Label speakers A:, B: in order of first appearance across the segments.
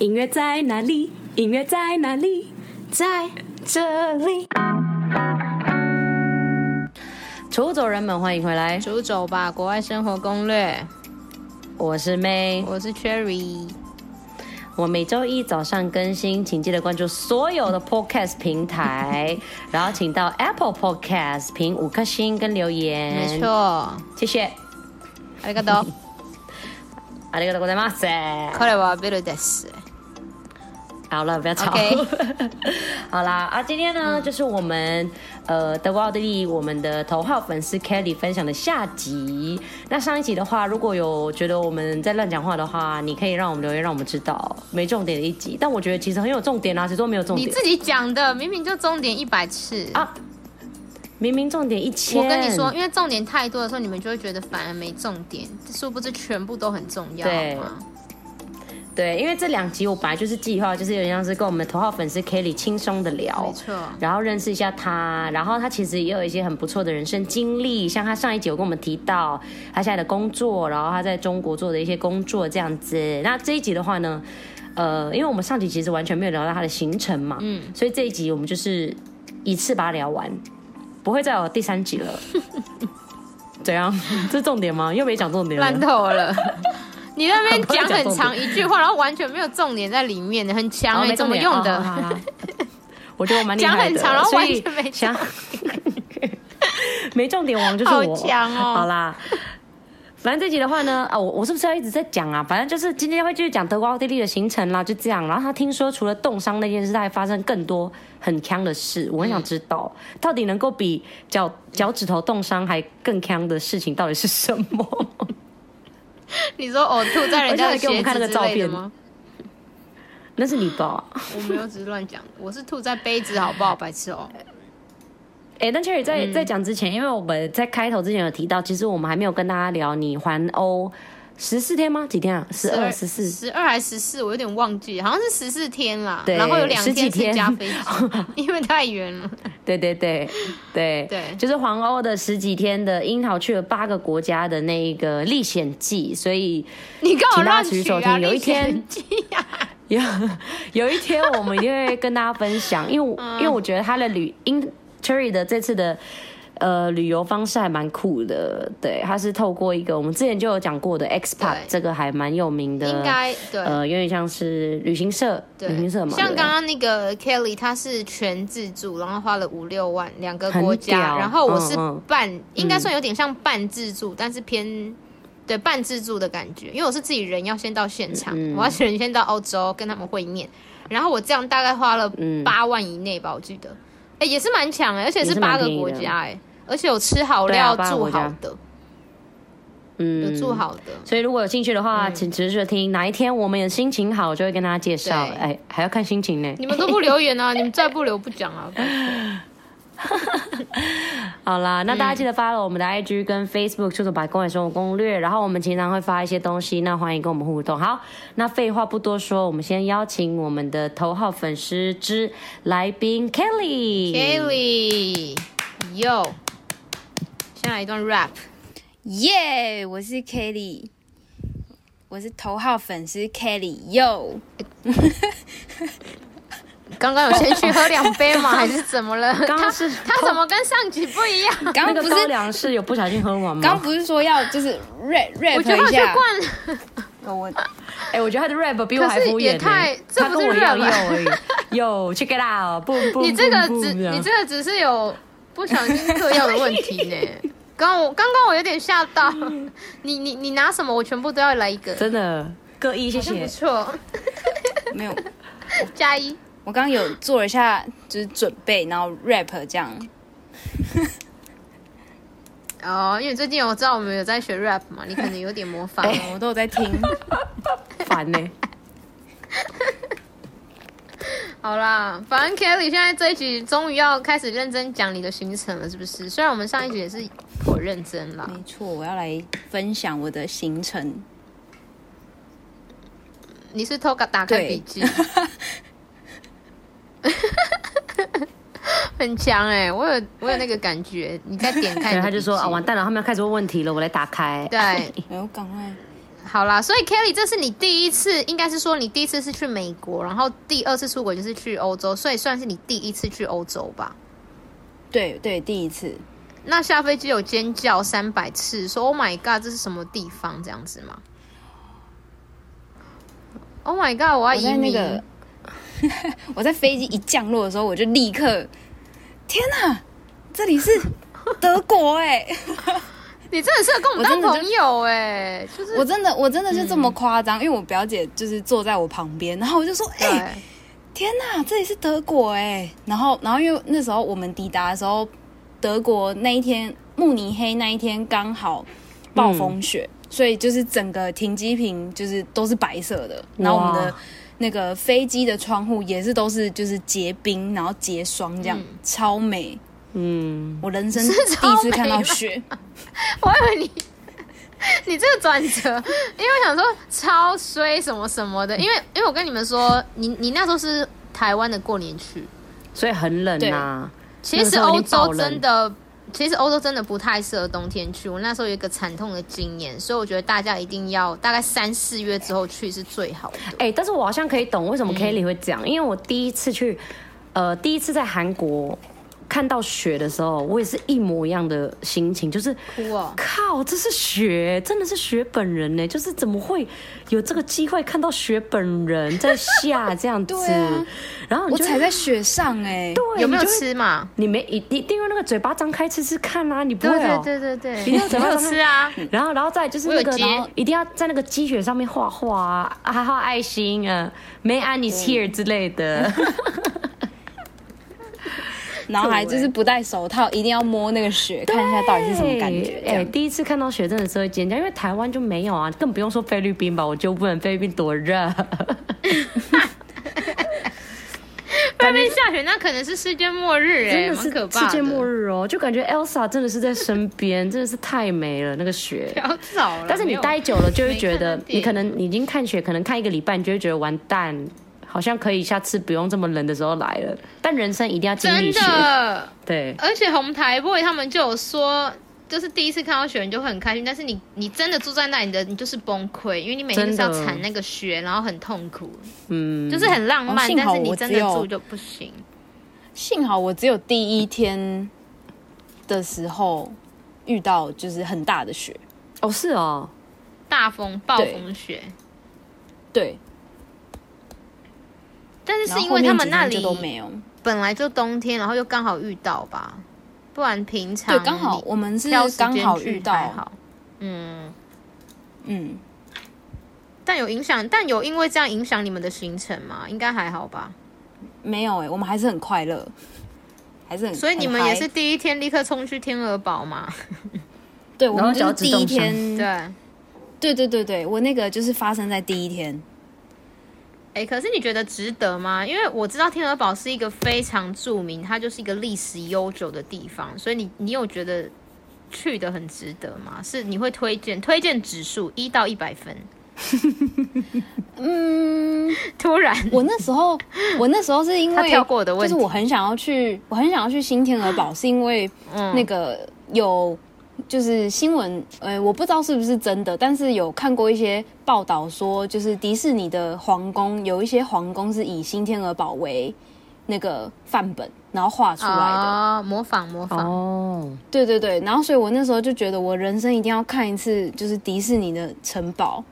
A: 音乐在哪里？音乐在哪里？在这里。出走人们，欢迎回来！
B: 出走吧，国外生活攻略。
A: 我是 May，
B: 我是 Cherry。
A: 我每周一早上更新，请记得关注所有的 Podcast 平台，然后请到 Apple Podcast 评五颗星跟留言。
B: 没错，
A: 谢谢。
B: ありがとう。
A: ありがとうございます。
B: これはビルです。
A: 好了，不要吵。好啦，啊，今天呢，嗯、就是我们呃德国奥地利我们的头号粉丝 Kelly 分享的下集。那上一集的话，如果有觉得我们在乱讲话的话，你可以让我们留言，让我们知道没重点的一集。但我觉得其实很有重点啊，谁说没有重点？
B: 你自己讲的，明明就重点一百次啊，
A: 明明重点一千。
B: 我跟你说，因为重点太多的时候，你们就会觉得反而没重点，殊不知全部都很重要。
A: 对。对，因为这两集我本来就是计划，就是有点像是跟我们头号粉丝 Kelly 轻松的聊，
B: 没错，
A: 然后认识一下他，然后他其实也有一些很不错的人生经历，像他上一集有跟我们提到他现在的工作，然后他在中国做的一些工作这样子。那这一集的话呢，呃，因为我们上集其实完全没有聊到他的行程嘛，嗯，所以这一集我们就是一次把它聊完，不会再有第三集了。怎样？这是重点吗？又没讲重点，
B: 烂透了。你那边讲很长 一句话，然后完全没有重点在里面，很强哎、欸，怎么用的？哦、
A: 我觉得我蛮厉害的。
B: 讲很长，然后完全没讲，
A: 没重点王就是我。
B: 好强哦！
A: 好啦，反正这集的话呢，啊，我我是不是要一直在讲啊？反正就是今天会继续讲德国奥地利的行程啦，就这样。然后他听说除了冻伤那件事，他还发生更多很强的事。我很想知道，嗯、到底能够比脚脚趾头冻伤还更强的事情到底是什么？
B: 你说呕吐在人家的鞋子之类的吗？
A: 那是你吧？
B: 我没有，只是乱讲。我是吐在杯子，好不好？白痴哦。
A: 哎，那 Cherry 在在讲之前，因为我们在开头之前有提到，其实我们还没有跟大家聊你环欧。十四天吗？几天啊？十二、十四、
B: 十二还是十四？我有点忘记，好像是十四天啦。对，然后有两天是加飞机，因为太远了。
A: 对对对对对，就是黄欧的十几天的樱桃去了八个国家的那一个历险记，所以
B: 你跟我乱取
A: 啊！有一天，有有一天我们一定会跟大家分享，因为、嗯、因为我觉得他的旅英 Cherry 的这次的。呃，旅游方式还蛮酷的，对，它是透过一个我们之前就有讲过的 Expat，这个还蛮有名的，
B: 应该对，
A: 呃，有点像是旅行社，对。旅行社嘛。
B: 像刚刚那个 Kelly，他是全自助，然后花了五六万，两个国家，然后我是半，嗯。嗯、应该算有点像半自助，嗯、但是偏对半自助的感觉，因为我是自己人，要先到现场，嗯、我要人先到欧洲跟他们会面，然后我这样大概花了八万以内吧，我记得。哎，也是蛮强哎，而且是八个国家哎，而且有吃好料、啊、住好的，嗯，有住好的。
A: 所以如果有兴趣的话，请持续听。哪一天我们有心情好，就会跟大家介绍。哎对，还要看心情呢。
B: 你们都不留言啊？你们再不留不讲啊？
A: 好啦，那大家记得 follow 我们的 IG 跟 Facebook，就是百公园生活攻略。然后我们经常会发一些东西，那欢迎跟我们互动。好，那废话不多说，我们先邀请我们的头号粉丝之来宾 Kelly。
B: Kelly，Yo，先来一段 rap。
C: 耶，yeah, 我是 Kelly，我是头号粉丝 Kelly，Yo。
B: 刚刚有先去喝两杯吗？还是怎么了？
A: 刚刚是
B: 他，他怎么跟上集不一样？
A: 刚刚不是高粱是有不小心喝完吗？
C: 刚不是说要就是 rap rap 一下？
B: 我
A: 哎，我觉得他的 rap 比我还敷衍。
B: 太，这不是 rap
A: 而已。有 check it out，不不，
B: 你这个只你这个只是有不小心嗑药的问题呢。刚我刚刚我有点吓到。你你你拿什么？我全部都要来一个。
A: 真的各一，谢谢。
B: 不错。
C: 没有
B: 加一。
C: 我刚刚有做了一下，就是准备，然后 rap 这样。
B: 哦，因为最近我知道我们有在学 rap 嘛，你可能有点模仿，
C: 欸、我都有在听。
A: 烦呢、欸。
B: 好啦，反正 Kelly 现在这一集终于要开始认真讲你的行程了，是不是？虽然我们上一集也是颇认真啦。
C: 没错，我要来分享我的行程。
B: 你是偷个打开笔记？很强哎、欸，我有我有那个感觉。你再点开，
A: 他就说啊，完蛋了，他们要开始问问题了，我来打开。
B: 对，
C: 我赶快。
B: 好啦，所以 Kelly，这是你第一次，应该是说你第一次是去美国，然后第二次出国就是去欧洲，所以算是你第一次去欧洲吧？
C: 对对，第一次。
B: 那下飞机有尖叫三百次，说 “Oh my god”，这是什么地方？这样子吗？Oh my god，我要移民。
C: 那个，我在飞机一降落的时候，我就立刻，天哪，这里是 德国哎、欸！
B: 你真的是跟我们当朋友哎，就是
C: 我真的我真的是这么夸张，嗯、因为我表姐就是坐在我旁边，然后我就说：“哎、欸，天哪，这里是德国哎！”然后然后因为那时候我们抵达的时候，德国那一天慕尼黑那一天刚好暴风雪，嗯、所以就是整个停机坪就是都是白色的，然后我们的那个飞机的窗户也是都是就是结冰，然后结霜这样，嗯、超美。嗯，我人生第一次看到雪，
B: 我以为你，你这个转折，因为我想说超衰什么什么的，因为因为我跟你们说，你你那时候是台湾的过年去，
A: 所以很冷啊。
B: 其实欧洲真的，其实欧洲真的不太适合冬天去。我那时候有一个惨痛的经验，所以我觉得大家一定要大概三四月之后去是最好的。
A: 哎、欸，但是我好像可以懂为什么 Kelly 会讲，嗯、因为我第一次去，呃，第一次在韩国。看到雪的时候，我也是一模一样的心情，就是哭啊靠，这是雪，真的是雪本人呢！就是怎么会有这个机会看到雪本人在下这样子？啊、然后你就
C: 我踩在雪上哎，
B: 对，有没有吃嘛？
A: 你没一一定用那个嘴巴张开吃吃看啊！你不会、喔、
B: 对对对对，
A: 一定要 嘴巴
B: 吃啊！
A: 然后然后再就是那个，然后一定要在那个积雪上面画画啊，还画爱心啊，May I is here 之类的。
C: 然后还就是不戴手套，一定要摸那个雪，看一下到底是什么感觉。哎、欸，
A: 第一次看到雪真的是会尖叫，因为台湾就没有啊，更不用说菲律宾吧，我就问菲律宾多热。
B: 菲律宾下雪那可能是世界末日哎、欸，
A: 真的是
B: 可怕，
A: 世界末日哦，就感觉 Elsa 真的是在身边，真的是太美了那个雪。
B: 不要走了，
A: 但是你待久了就会觉得，你可能你已经看雪，可能看一个礼拜，你就会觉得完蛋。好像可以，下次不用这么冷的时候来了。但人生一定要经历雪。真的，对。
B: 而且红台 boy 他们就有说，就是第一次看到雪，人就会很开心。但是你你真的住在那里的，你就是崩溃，因为你每天都是要铲那个雪，然后很痛苦。嗯，就是很浪漫，但是你真的住就不行。
C: 幸好我只有第一天的时候遇到就是很大的雪。
A: 哦，是哦，
B: 大风暴风雪。
C: 对。对
B: 但是是因为他们那里都没有，本来就冬天，然后又刚好遇到吧，不然平常
C: 对刚好我们是刚好遇到，好，嗯嗯，
B: 但有影响，但有因为这样影响你们的行程吗？应该还好吧？
C: 没有哎、欸，我们还是很快乐，还是很，
B: 所以你们也是第一天立刻冲去天鹅堡吗？
C: 对，我们就是第一天，
B: 对，
C: 对对对对，我那个就是发生在第一天。
B: 哎、欸，可是你觉得值得吗？因为我知道天鹅堡是一个非常著名，它就是一个历史悠久的地方，所以你你有觉得去的很值得吗？是你会推荐推荐指数一到一百分？
C: 嗯，
B: 突然，
C: 我那时候我那时候是因 为
B: 跳过的问题，
C: 就是我很想要去，我很想要去新天鹅堡，是因为那个有。就是新闻，呃，我不知道是不是真的，但是有看过一些报道说，就是迪士尼的皇宫有一些皇宫是以新天鹅堡为那个范本，然后画出来的，
B: 啊，模仿模仿。
A: 哦，
C: 对对对，然后所以我那时候就觉得，我人生一定要看一次，就是迪士尼的城堡，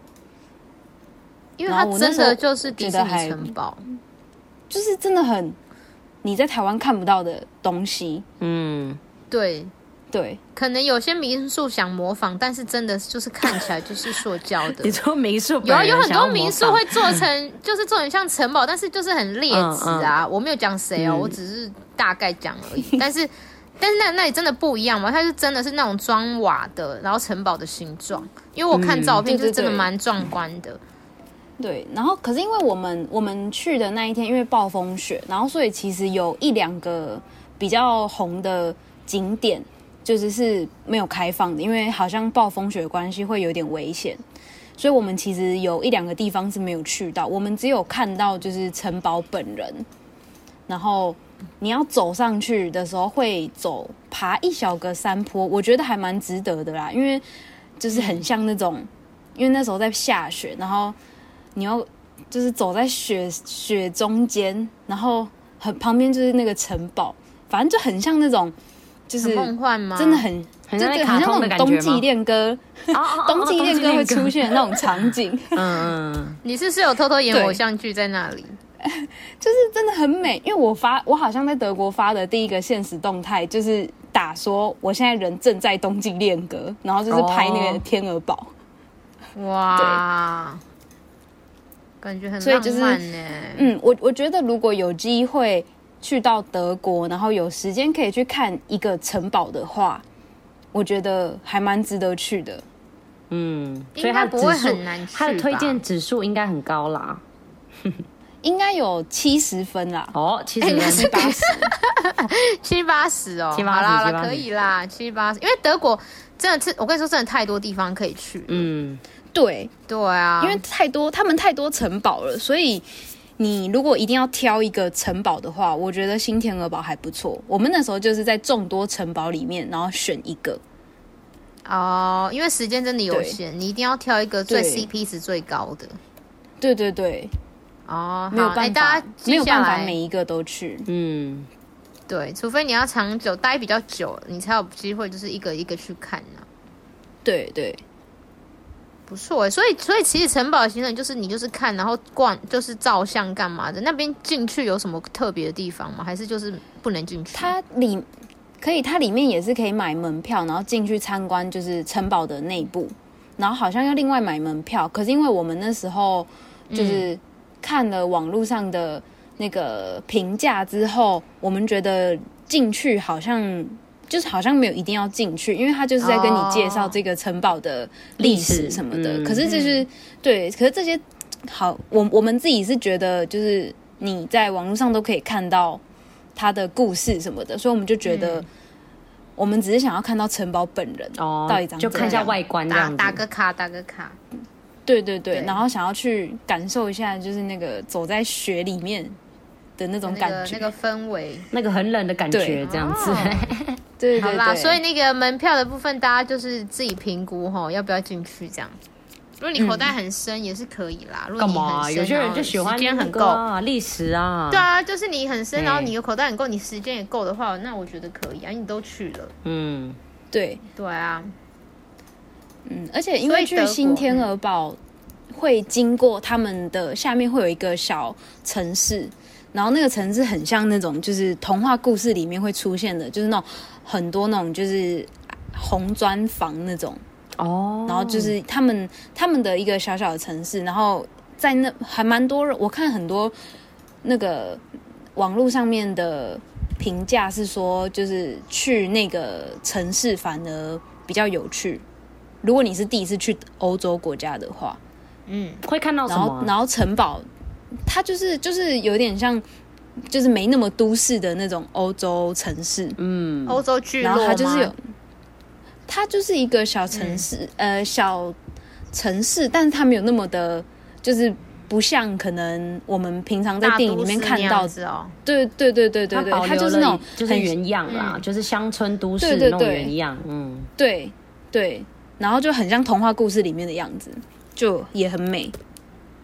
B: 因为它真的就是迪士尼城堡，
C: 就是真的很你在台湾看不到的东西。
B: 嗯，对。
C: 对，
B: 可能有些民宿想模仿，但是真的就是看起来就是塑胶的。
A: 你说民宿
B: 有啊，有很多民宿会做成，就是做成像城堡，但是就是很劣质啊。嗯嗯、我没有讲谁哦，嗯、我只是大概讲而已。但是，但是那那里真的不一样嘛？它是真的是那种砖瓦的，然后城堡的形状。因为我看照片，就是真的蛮壮观的。
C: 嗯、对，对，对，对，然后可是因为我们我们去的那一天，因为暴风雪，然后所以其实有一两个比较红的景点。就是是没有开放的，因为好像暴风雪关系会有点危险，所以我们其实有一两个地方是没有去到，我们只有看到就是城堡本人，然后你要走上去的时候会走爬一小个山坡，我觉得还蛮值得的啦，因为就是很像那种因为那时候在下雪，然后你要就是走在雪雪中间，然后很旁边就是那个城堡，反正就很像那种就是
B: 梦幻吗？
C: 真的很
A: 很像卡通的感觉？
C: 冬季恋歌，冬季恋歌会出现的那种场景。
A: 嗯 嗯，
B: 你是不是有偷偷演偶像剧在那里？
C: 就是真的很美，因为我发我好像在德国发的第一个现实动态，就是打说我现在人正在冬季恋歌，然后就是拍那个天鹅堡。
B: 哇，感觉很浪漫呢。就是、
C: 嗯，我我觉得如果有机会去到德国，然后有时间可以去看一个城堡的话，我觉得还蛮值得去的。
A: 嗯，所以它不会很难去，它的推荐指数应该很高啦。
C: 应该有七十分啦，
A: 哦，七十分，七八十，
B: 七八十哦，好啦好啦，可以啦，七八十，因为德国真的是，我跟你说，真的太多地方可以去。
C: 嗯，对。
B: 对啊，
C: 因为太多，他们太多城堡了，所以你如果一定要挑一个城堡的话，我觉得新天鹅堡还不错。我们那时候就是在众多城堡里面，然后选一个。
B: 哦，因为时间真的有限，你一定要挑一个最 CP 值最高的。
C: 对对对。
B: 哦，
C: 没有办法，
B: 欸、大家
C: 没有办法每一个都去。
A: 嗯，
B: 对，除非你要长久待比较久，你才有机会，就是一个一个去看呢、啊。
C: 对对，
B: 不错哎，所以所以其实城堡行程就是你就是看，然后逛，就是照相干嘛的。那边进去有什么特别的地方吗？还是就是不能进去？
C: 它里可以，它里面也是可以买门票，然后进去参观，就是城堡的内部。然后好像要另外买门票，可是因为我们那时候就是。嗯看了网络上的那个评价之后，我们觉得进去好像就是好像没有一定要进去，因为他就是在跟你介绍这个城堡的历史什么的。可是就是对，可是这些好，我我们自己是觉得就是你在网络上都可以看到他的故事什么的，所以我们就觉得我们只是想要看到城堡本人哦，到底长
A: 就看一下外观，
B: 打打个卡，打个卡。
C: 对对对，对，然后想要去感受一下，就是那个走在雪里面的那种感觉，
B: 那个、那个氛围，
A: 那个很冷的感觉，这样子。
B: 哦、
C: 对，对，对，
B: 好啦，所以那个门票的部分，大家就是自己评估哈，要不要进去这样。如果你口袋很深，嗯、也是可以啦。如果你很深，干嘛？
A: 有些人就喜欢时间很够啊，历史啊。
B: 对啊，就是你很深，然后你的口袋很够，你时间也够的话，那我觉得可以啊。你都去了，
C: 嗯，对
B: 对啊。
C: 嗯，而且因为去新天鹅堡会经过他们的下面会有一个小城市，然后那个城市很像那种就是童话故事里面会出现的，就是那种很多那种就是红砖房那种哦，然后就是他们他们的一个小小的城市，然后在那还蛮多人，我看很多那个网络上面的评价是说，就是去那个城市反而比较有趣。如果你是第一次去欧洲国家的话，
A: 嗯，会看到什么？
C: 然后，然后城堡，它就是就是有点像，就是没那么都市的那种欧洲城市，
B: 嗯，欧洲聚落，
C: 然后它就是有，它就是一个小城市，嗯、呃，小城市，但是它没有那么的，就是不像可能我们平常在电影里面看到的哦，对对对对对对，它就是那种
A: 就是原样啦，嗯、就是乡村都市那种原样，嗯，
C: 对对。然后就很像童话故事里面的样子，就也很美。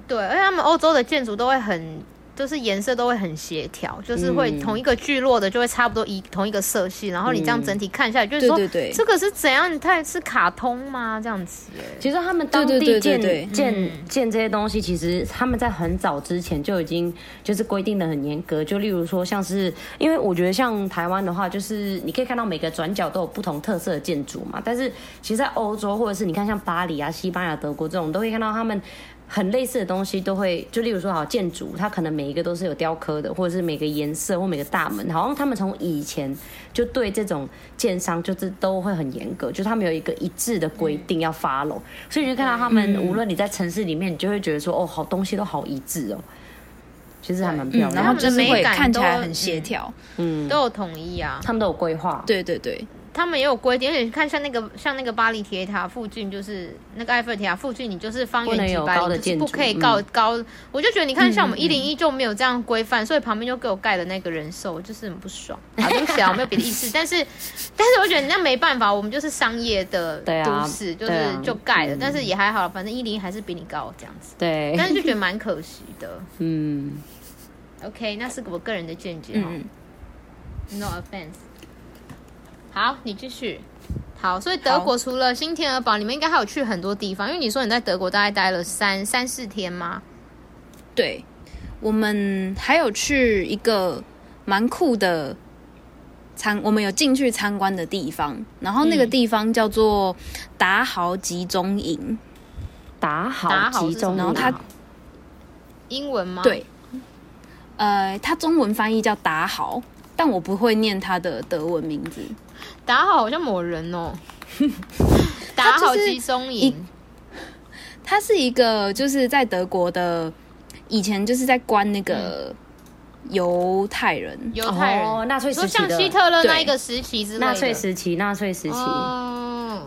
B: 对，而且他们欧洲的建筑都会很。就是颜色都会很协调，就是会同一个聚落的就会差不多一同一个色系，然后你这样整体看下来，就是说，对对对，这个是怎样？它也是卡通吗？这样子？
A: 其实他们当地建建建这些东西，其实他们在很早之前就已经就是规定的很严格。就例如说，像是因为我觉得像台湾的话，就是你可以看到每个转角都有不同特色的建筑嘛。但是其实，在欧洲或者是你看像巴黎啊、西班牙、德国这种，都会看到他们。很类似的东西都会，就例如说，好建筑，它可能每一个都是有雕刻的，或者是每个颜色或每个大门，好像他们从以前就对这种建商就是都会很严格，就是他们有一个一致的规定要 follow，嗯，所以你就看到他们，无论你在城市里面，你就会觉得说，哦，好东西都好一致哦，其实还蛮漂亮，
C: 然后就是会看起来很协调，
B: 嗯，都有统一啊，
A: 他们都有规划，
C: 对对对。
B: 他们也有规定，而且你看像那个像那个巴黎铁塔附近，就是那个埃菲尔铁塔附近，你就是方圆几百里就是不可以高高。我就觉得你看，像我们一零一就没有这样规范，所以旁边就给我盖的那个人寿，就 是很不爽。好，对不起啊，我没有别的意思，但是但是我觉得人家没办法，我们就是商业的都市，就是就盖了，但是也还好，反正一零一还是比你高这样子。
A: 对，
B: 但是就觉得蛮可惜的。
A: 嗯
B: ，OK，那是我个人的见解哈。No offense。好，你继续。好，所以德国除了新天鹅堡，你们应该还有去很多地方，因为你说你在德国大概待了三三四天吗？
C: 对，我们还有去一个蛮酷的参，我们有进去参观的地方，然后那个地方叫做达豪集中营。
A: 达豪集中营，
C: 然后它
B: 英文吗？
C: 对，呃，它中文翻译叫达豪，但我不会念它的德文名字。
B: 达豪好像某人哦，打好集中营，
C: 他是一个就是在德国的，以前就是在关那个犹太人，
B: 犹太人，纳粹时期，像希特勒那一个时期之类的，
A: 纳粹时期，纳粹时期，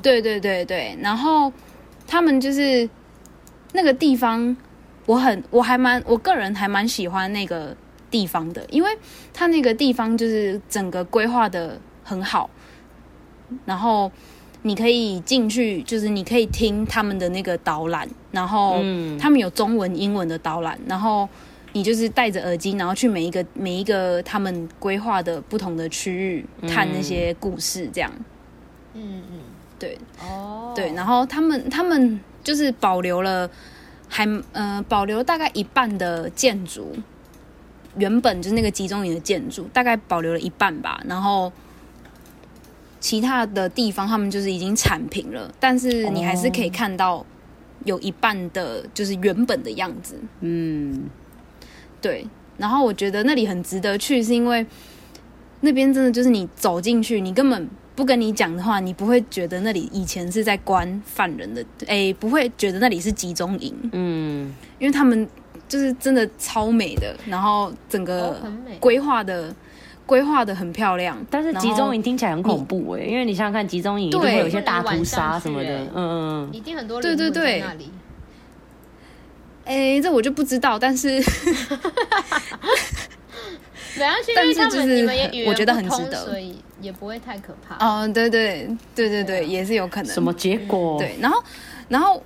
C: 对对对对，然后他们就是那个地方，我很我还蛮我个人还蛮喜欢那个地方的，因为他那个地方就是整个规划的很好。然后你可以进去，就是你可以听他们的那个导览，然后他们有中文、英文的导览，然后你就是戴着耳机，然后去每一个每一个他们规划的不同的区域看那些故事，这样。嗯嗯，对哦，对，然后他们他们就是保留了还呃保留大概一半的建筑，原本就是那个集中营的建筑，大概保留了一半吧，然后。其他的地方他们就是已经铲平了，但是你还是可以看到有一半的，就是原本的样子。嗯，对。然后我觉得那里很值得去，是因为那边真的就是你走进去，你根本不跟你讲的话，你不会觉得那里以前是在关犯人的，哎，不会觉得那里是集中营。嗯，因为他们就是真的超美的，然后整个规划的。规划的很漂亮，
A: 但是集中营听起来很恐怖哎，因为你想想看，集中营一定会有一些大屠杀什么的，嗯嗯，
B: 一定很多人对对对那里。
C: 哎，这我就不知道，但是，
B: 但是就是我觉得很值得，所以也不会太可怕。
C: 哦，对对对对对，也是有可能。
A: 什么结果？
C: 对，然后然后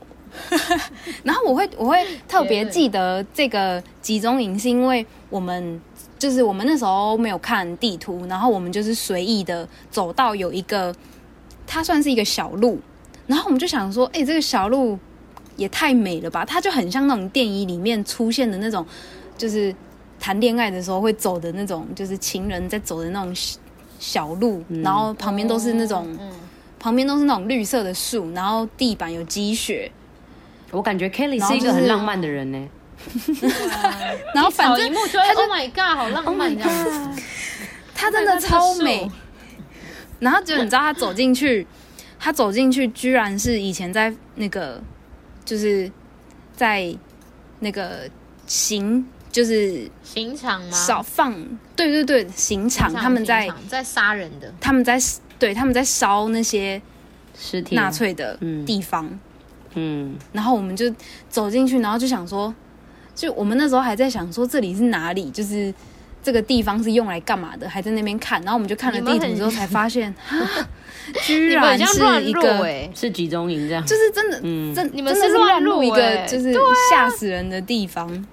C: 然后我会我会特别记得这个集中营，是因为我们。就是我们那时候没有看地图，然后我们就是随意的走到有一个，它算是一个小路，然后我们就想说，哎、欸，这个小路也太美了吧！它就很像那种电影里面出现的那种，就是谈恋爱的时候会走的那种，就是情人在走的那种小路，然后旁边都是那种，旁边都是那种绿色的树，然后地板有积雪。
A: 我感觉 Kelly 是一个很浪漫的人呢。
C: 然后反正
B: 他就 Oh my God，好浪漫这样子，
C: 他真的超美。然后就你知道，他走进去，他走进去，居然是以前在那个，就是在那个刑，就是
B: 刑场吗？
C: 少放，对对对，刑场，他们在
B: 在杀人的，
C: 他们在对，他们在烧那些尸体纳粹的地方。嗯，然后我们就走进去，然后就想说。就我们那时候还在想说，这里是哪里，就是这个地方是用来干嘛的，还在那边看。然后我们就看了地图之后才发现，居然是一个
A: 是集中营这样，
C: 就是真的，嗯，真你们是乱入一个就是吓死人的地方，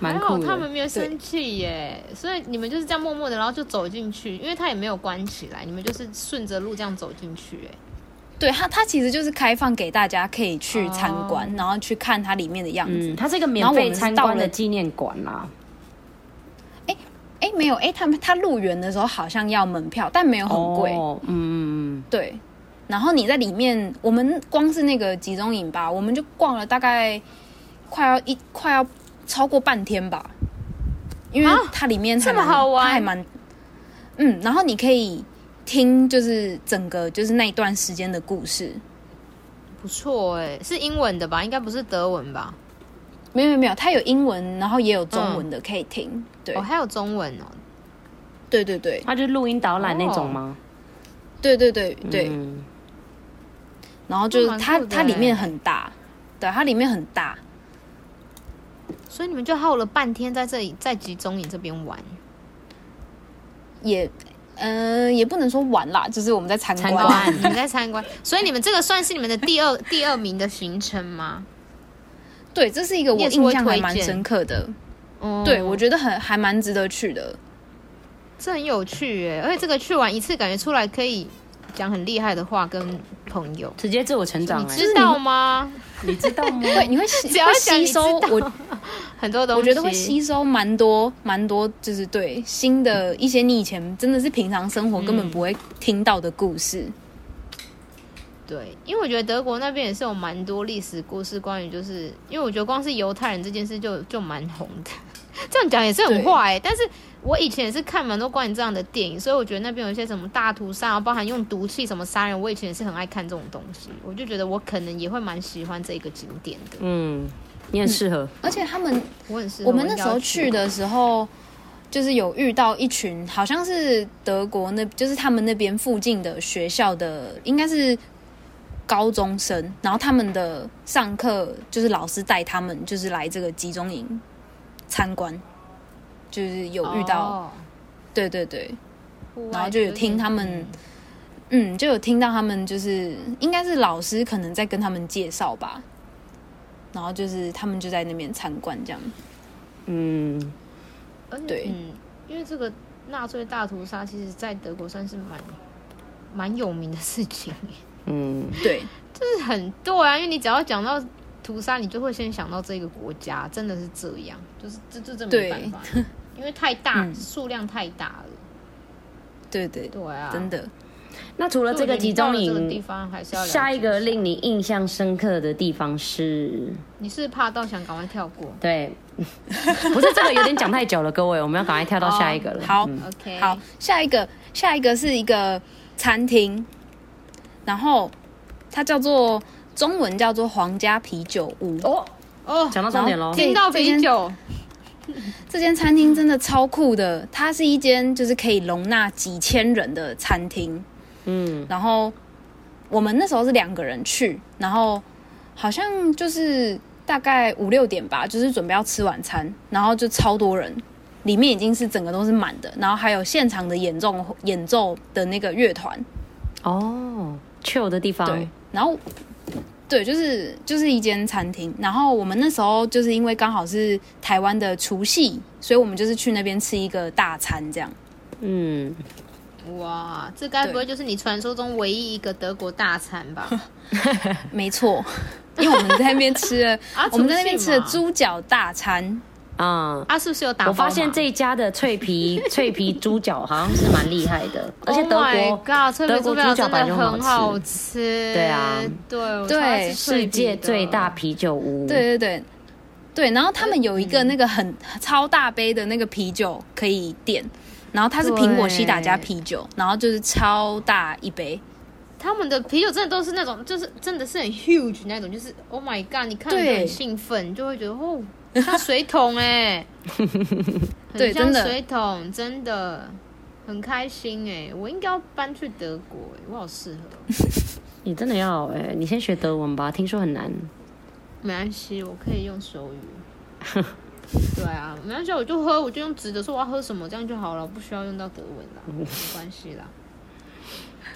B: 蛮酷的。他们没有生气耶，所以你们就是这样默默的，然后就走进去，因为他也没有关起来，你们就是顺着路这样走进去，哎。
C: 对它，它其实就是开放给大家可以去参观，oh. 然后去看它里面的样子。
A: 嗯、它是一个免费参观的纪念馆啦。
C: 哎哎，没有哎，他们他入园的时候好像要门票，但没有很贵。Oh. 嗯对。然后你在里面，我们光是那个集中营吧，我们就逛了大概快要一快要超过半天吧，因为它里面
B: 这么好玩，
C: 它还蛮嗯，然后你可以。听，就是整个就是那一段时间的故事，
B: 不错哎，是英文的吧？应该不是德文吧？
C: 没有没有没有，它有英文，然后也有中文的可以听。对，
B: 哦，还有中文哦。
C: 对对对，
A: 它就是录音导览那种吗？
C: 对对对对。嗯、然后就是它它里面很大，对，它里面很大。
B: 所以你们就耗了半天在这里，在集中营这边玩，
C: 也，呃，也不能说玩啦，就是我们在参观，
B: 观 你们在参观。所以你们这个算是你们的第二 第二名的行程吗？
C: 对，这是一个我印象还蛮深刻的。哦，对，我觉得很还蛮值得去的，
B: 这很有趣耶，而且这个去完一次，感觉出来可以讲很厉害的话跟朋友，
A: 直接自我成长，
B: 你知道吗？
A: 你知道吗？
C: 对，你会只要吸收我
B: 很多东西，
C: 我觉得会吸收蛮多蛮多，就是对新的一些你以前真的是平常生活根本不会听到的故事。嗯、
B: 对，因为我觉得德国那边也是有蛮多历史故事，关于就是因为我觉得光是犹太人这件事就就蛮红的。这样讲也是很坏、欸，但是我以前也是看蛮多关于这样的电影，所以我觉得那边有一些什么大屠杀啊，包含用毒气什么杀人，我以前也是很爱看这种东西，我就觉得我可能也会蛮喜欢这个景点的。
A: 嗯，你很适合、嗯，
C: 而且他们
B: 我很适合。
C: 我们那时候去的时候，就是有遇到一群好像是德国那，就是他们那边附近的学校的，应该是高中生，然后他们的上课就是老师带他们，就是来这个集中营。参观，就是有遇到，oh. 对对对，然后就有听他们，嗯，就有听到他们，就是应该是老师可能在跟他们介绍吧，然后就是他们就在那边参观这样，
A: 嗯，
C: 对，
B: 嗯，因为这个纳粹大屠杀，其实在德国算是蛮蛮有名的事情，
A: 嗯，
C: 对，
B: 就是很对啊，因为你只要讲到。屠杀，你就会先想到这个国家，真的是这样，就是这这这没办法，因为太大，数、嗯、量太大了。
C: 对对。
B: 对啊，
C: 真的。
A: 那除了这个集中营地方，还是要下一个令你印象深刻的地方是？
B: 你是怕到想赶快跳过？
A: 对，不是这个有点讲太久了，各位，我们要赶快跳到下一个了。
C: 哦、好、
A: 嗯、
C: ，OK，好，下一个，下一个是一个餐厅，然后它叫做。中文叫做皇家啤酒屋
A: 哦哦，讲到重点喽，
B: 听到啤酒，
C: 这间餐厅真的超酷的，它是一间就是可以容纳几千人的餐厅，嗯，然后我们那时候是两个人去，然后好像就是大概五六点吧，就是准备要吃晚餐，然后就超多人，里面已经是整个都是满的，然后还有现场的演奏演奏的那个乐团，
A: 哦，chill 的地方，
C: 对，然后。对，就是就是一间餐厅。然后我们那时候就是因为刚好是台湾的除夕，所以我们就是去那边吃一个大餐，这样。
A: 嗯，
B: 哇，这该不会就是你传说中唯一一个德国大餐吧？
C: 没错，因为我们在那边吃了，啊、我们在那边吃了猪脚大餐。
A: 啊，
B: 啊，是不是有打？
A: 我发现这一家的脆皮脆皮猪脚好像是蛮厉害的，而且德国、oh、God, 德国猪脚本来就很好吃。对啊，
C: 对对，
A: 世界最大啤酒屋。
C: 对对对对，然后他们有一个那个很超大杯的那个啤酒可以点，然后它是苹果西打加啤酒，然后就是超大一杯。
B: 他们的啤酒真的都是那种，就是真的是很 huge 那种，就是 Oh my God，你看就很兴奋，你就会觉得哦。像水桶哎、欸，对，真的水桶，真的很开心哎、欸！我应该要搬去德国哎、欸，我好适合。
A: 你真的要哎、欸？你先学德文吧，听说很难。
B: 没关系，我可以用手语。对啊，没关系，我就喝，我就用纸的说我要喝什么，这样就好了，不需要用到德文啦，没关系啦。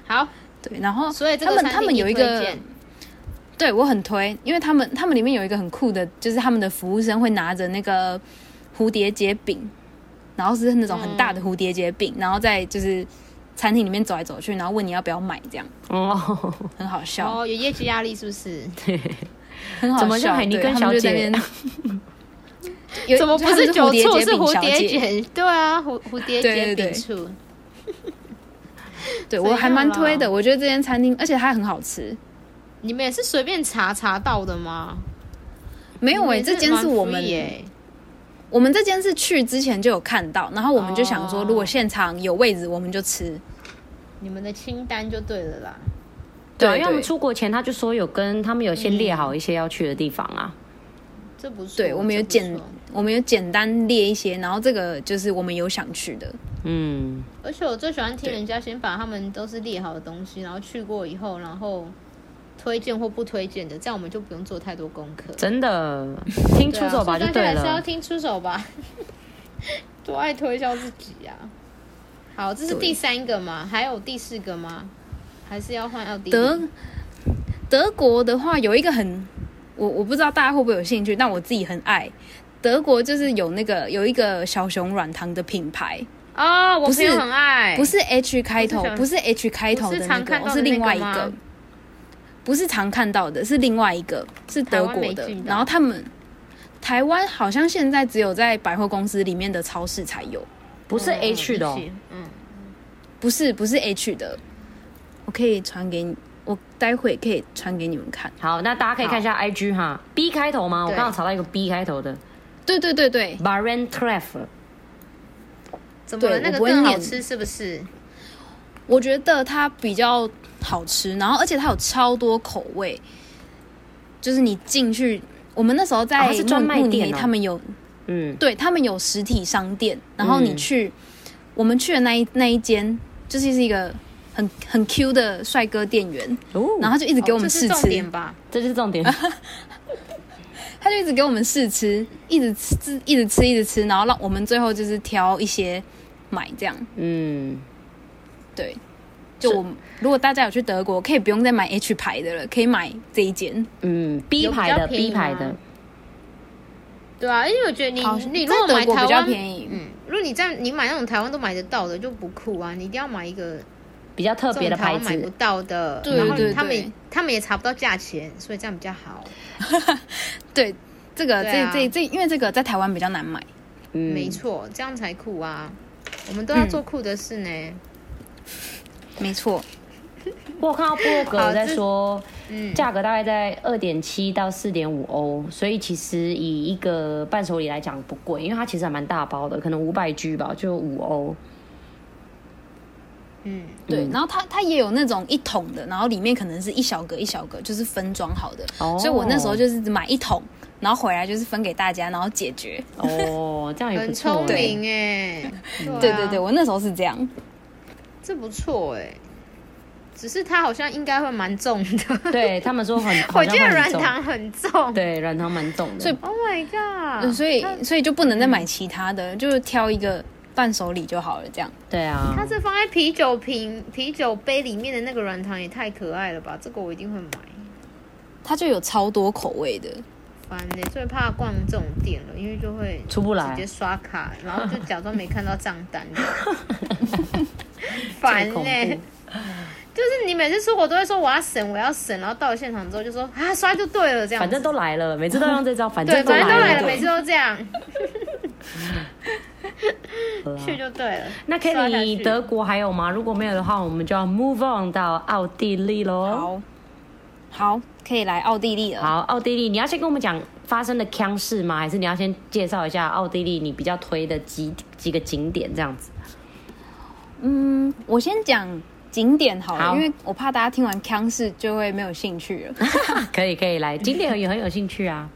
B: 好，
C: 对，然后
B: 所以这个
C: 他们他们有一个。对，我很推，因为他们他们里面有一个很酷的，就是他们的服务生会拿着那个蝴蝶结饼，然后是那种很大的蝴蝶结饼，嗯、然后在就是餐厅里面走来走去，然后问你要不要买，这样
A: 哦，
C: 很好笑
B: 哦，有业绩压力是不是？
A: 对，
C: 很好笑。怎么像海尼根小姐？
B: 怎么不是酒醋是蝴蝶结？对啊，蝴蝴蝶结饼醋。
C: 对，我还蛮推的，我觉得这间餐厅，而且它很好吃。
B: 你们也是随便查查到的吗？
C: 没有哎、欸，这间是我们耶。我们这间是去之前就有看到，然后我们就想说，如果现场有位置，我们就吃。
B: 你们的清单就对了啦。
A: 对，因为我们出国前他就说有跟他们有先列好一些要去的地方啊。
B: 嗯、这不是
C: 对，我们有简我们有简单列一些，然后这个就是我们有想去的。
A: 嗯，
B: 而且我最喜欢听人家先把他们都是列好的东西，然后去过以后，然后推荐或不推荐的，这样我们就不用做太多功课。
A: 真的，听出手吧就对了。
B: 还是要听出手吧，多爱推销自己呀、啊！好，这是第三个吗？还有第四个吗？还是要换奥地利？
C: 德德国的话有一个很，我我不知道大家会不会有兴趣，但我自己很爱。德国就是有那个有一个小熊软糖的品牌
B: 啊、哦，我朋友很爱，
C: 不是 H 开头，不是 H 开头的那个，是另外一个，不是常看到的，是另外一个，是德国的。然后他们台湾好像现在只有在百货公司里面的超市才有，
A: 不是 H 的、哦，
C: 嗯，不是不是 H 的，我可以传给你，我待会可以传给你们看。
A: 好，那大家可以看一下 IG 哈，B 开头吗？我刚好查到一个 B 开头的。
C: 对对对对
A: Barentreff
B: 怎么了？那个更好吃是不是？
C: 我觉得它比较好吃，然后而且它有超多口味。就是你进去，我们那时候在
A: 专卖店、哦，
C: 他们有，嗯，对他们有实体商店。然后你去，嗯、我们去的那一那一间，就是是一个很很 Q 的帅哥店员，哦，然后他就一直给我们试吃，哦、
B: 点吧，
A: 这就是重点。
C: 他就一直给我们试吃，一直吃，一直吃，一直吃，然后让我们最后就是挑一些买这样。嗯，对，就我如果大家有去德国，可以不用再买 H 牌的了，可以买这一间。
A: 嗯，B 牌的，B 牌的。
B: 对啊，因为我觉得你你如果买台湾
C: 比较便宜，
B: 嗯，如果你在你买那种台湾都买得到的就不酷啊，你一定要买一个
A: 比较特别的牌子，
B: 买不到的，
C: 对对对，
B: 他们他们也查不到价钱，所以这样比较好。
C: 对，这个、啊、这这这，因为这个在台湾比较难买。
B: 嗯，没错，这样才酷啊！我们都要做酷的事呢。嗯、
C: 没错。
A: 我看到布洛格在说，嗯，价格大概在二点七到四点五欧，所以其实以一个伴手礼来讲不贵，因为它其实还蛮大包的，可能五百 G 吧，就五欧。
C: 嗯，对，然后它它也有那种一桶的，然后里面可能是一小格一小格，就是分装好的。哦，所以我那时候就是买一桶，然后回来就是分给大家，然后解决。
A: 哦，这样也不错，
B: 很聪明哎。
C: 对对对，我那时候是这样，
B: 这不错哎。只是它好像应该会蛮重的。
A: 对他们说很，
B: 我觉得软糖很重。
A: 对，软糖蛮重的。
C: 所以
B: ，Oh my god！
C: 所以所以就不能再买其他的，就是挑一个。伴手礼就好了，这样。
A: 对啊，
B: 它是放在啤酒瓶、啤酒杯里面的那个软糖也太可爱了吧！这个我一定会买。
C: 它就有超多口味的，
B: 烦呢，最怕逛这种店了，因为就会
A: 出不来，
B: 直接刷卡，然后就假装没看到账单。烦呢，就是你每次出国都会说我要省，我要省，然后到了现场之后就说啊刷就对了，这样。
A: 反正都来了，每次都用这招，反正
B: 对，反正都来了，每次都这样。去就对了。
A: 那 Kelly，德国还有吗？如果没有的话，我们就要 move on 到奥地利喽。
C: 好，好，可以来奥地利了。
A: 好，奥地利，你要先跟我们讲发生的腔事吗？还是你要先介绍一下奥地利你比较推的几几个景点这样子？
C: 嗯，我先讲景点好了，好，因为我怕大家听完腔事就会没有兴趣了。
A: 可以，可以来景点也很有兴趣啊。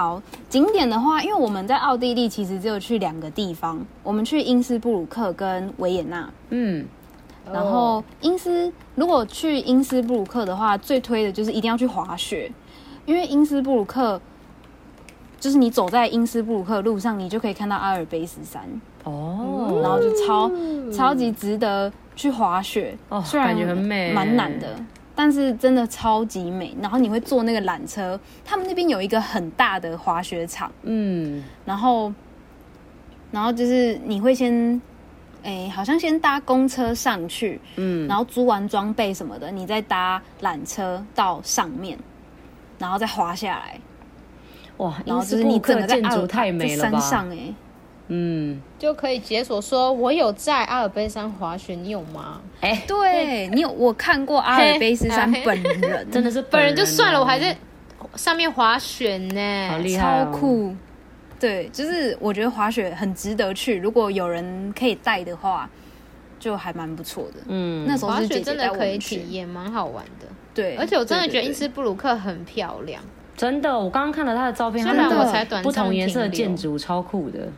C: 好，景点的话，因为我们在奥地利其实只有去两个地方，我们去因斯布鲁克跟维也纳。嗯，然后因斯如果去因斯布鲁克的话，最推的就是一定要去滑雪，因为因斯布鲁克就是你走在因斯布鲁克路上，你就可以看到阿尔卑斯山。哦，然后就超超级值得去滑雪。哦，虽然感觉很美，蛮难的。但是真的超级美，然后你会坐那个缆车，他们那边有一个很大的滑雪场，嗯，然后，然后就是你会先，哎，好像先搭公车上去，嗯，然后租完装备什么的，你再搭缆车到上面，然后再滑下来，
A: 哇，然后就是你整个建筑太美了吧，
C: 山上哎。
B: 嗯，就可以解锁说，我有在阿尔卑斯山滑雪，你有吗？
C: 哎、欸，对你有，我看过阿尔卑斯山 本人，
A: 真的是
B: 本人就算了，我还在上面滑雪呢，
A: 好厉害、哦，
C: 超酷。对，就是我觉得滑雪很值得去，如果有人可以带的话，就还蛮不错的。嗯，那时候是姐姐
B: 真的可以体验，蛮好玩的。
C: 对，
B: 而且我真的觉得因斯布鲁克很漂亮，
A: 真的。我刚刚看了他的照片，
B: 虽然我才短
A: 不同颜色的建筑超酷的。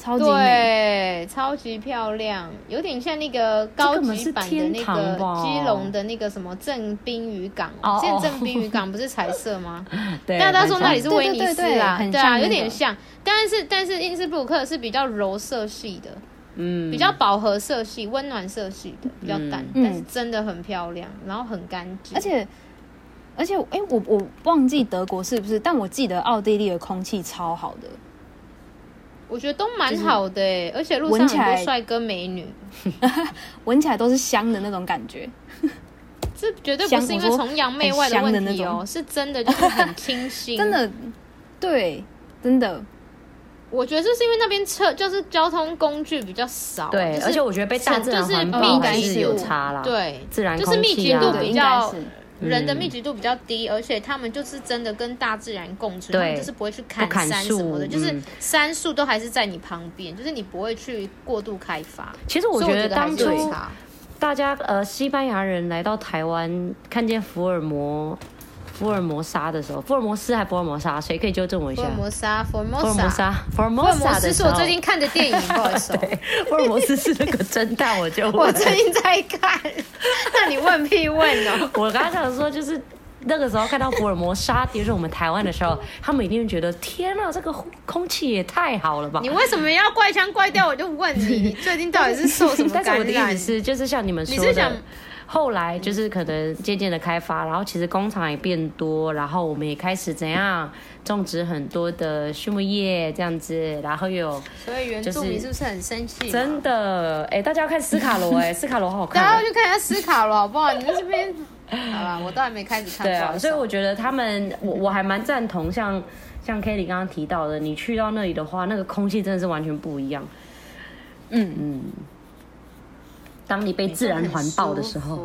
C: 超级美，
B: 对，超级漂亮，有点像那个高级版的那个基隆的那个什么正滨渔港。现在正滨渔港不是彩色吗？对，大家说那里是威尼斯啦，对啊，有点像。但是但是因斯布鲁克是比较柔色系的，嗯，比较饱和色系、温暖色系的，比较淡，但是真的很漂亮，然后很干净，
C: 而且而且哎，我我忘记德国是不是？但我记得奥地利的空气超好的。
B: 我觉得都蛮好的哎，而且路上很多帅哥美女，
C: 闻起来都是香的那种感觉。
B: 这绝对不是因为崇洋媚外的问题哦，是真的就是很清新，
C: 真的，对，真的。
B: 我觉得这是因为那边车就是交通工具比较少，
A: 对，而且我觉得被大自然环保还是有差啦，
B: 对，
A: 自然
B: 就是密集度比较。人的密集度比较低，而且他们就是真的跟大自然共存，他们就是不会去砍山什么的，就是山树都还是在你旁边，就是你不会去过度开发。
A: 其实我觉得当初大家呃西班牙人来到台湾，看见福尔摩。福尔摩沙的时候，福尔摩斯还福尔摩沙，谁可以纠正我一下？
B: 福尔摩沙，福尔摩
A: 沙，福尔摩
B: 沙，福尔摩斯是我最近看的电影，不好意思。
A: 对，福尔摩斯是那个侦探，我就
B: 我最近在看。那你问屁问哦！
A: 我刚刚想说，就是那个时候看到福尔摩沙，就是我们台湾的时候，他们一定会觉得天哪，这个空气也太好了吧？
B: 你为什么要怪腔怪调？我就问你，你最近到底是受什么感染？
A: 但是我的意思是，就是像你们说的。后来就是可能渐渐的开发，然后其实工厂也变多，然后我们也开始怎样种植很多的畜牧业这样子，然后有
B: 所以原住民是不是很生气？
A: 真的，哎，大家要看斯卡罗，哎，斯卡罗好好看，
B: 大家要去看一下斯卡罗好不好？你在这边好吧，我都还没开始看。
A: 对啊，所以我觉得他们，我我还蛮赞同像，像像 Kelly 刚刚提到的，你去到那里的话，那个空气真的是完全不一样。嗯嗯。当你被自然环抱的时候，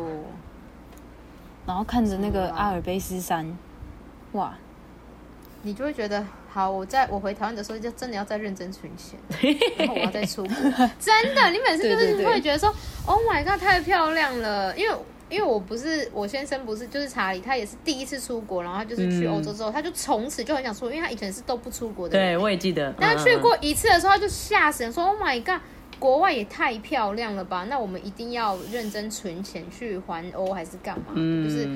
C: 然后看着那个阿尔卑斯山，哇，
B: 你就会觉得好。我在我回台湾的时候，就真的要再认真存钱，然后我要再出国。真的，你每次就是会觉得说，Oh my god，太漂亮了。因为因为我不是我先生，不是就是查理，他也是第一次出国，然后他就是去欧洲之后，他就从此就很想出国，因为他以前是都不出国的。
A: 对，我也记得。
B: 但他去过一次的时候，他就吓死人，说 Oh my god。国外也太漂亮了吧？那我们一定要认真存钱去环欧还是干嘛？嗯，就是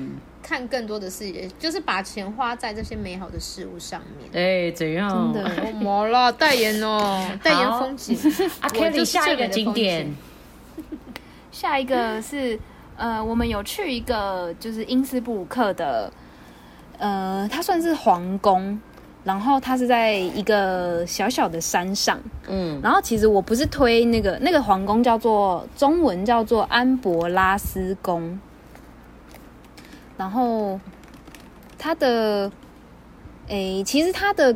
B: 看更多的世界，就是把钱花在这些美好的事物上面。
A: 哎、欸，怎样？
B: 真的？我么了？代言哦，代言风景。
A: 阿 Kelly 下一个景点，
C: 下一个是呃，我们有去一个就是因斯布鲁克的，呃，它算是皇宫。然后它是在一个小小的山上，嗯，然后其实我不是推那个那个皇宫，叫做中文叫做安博拉斯宫，然后它的，诶，其实它的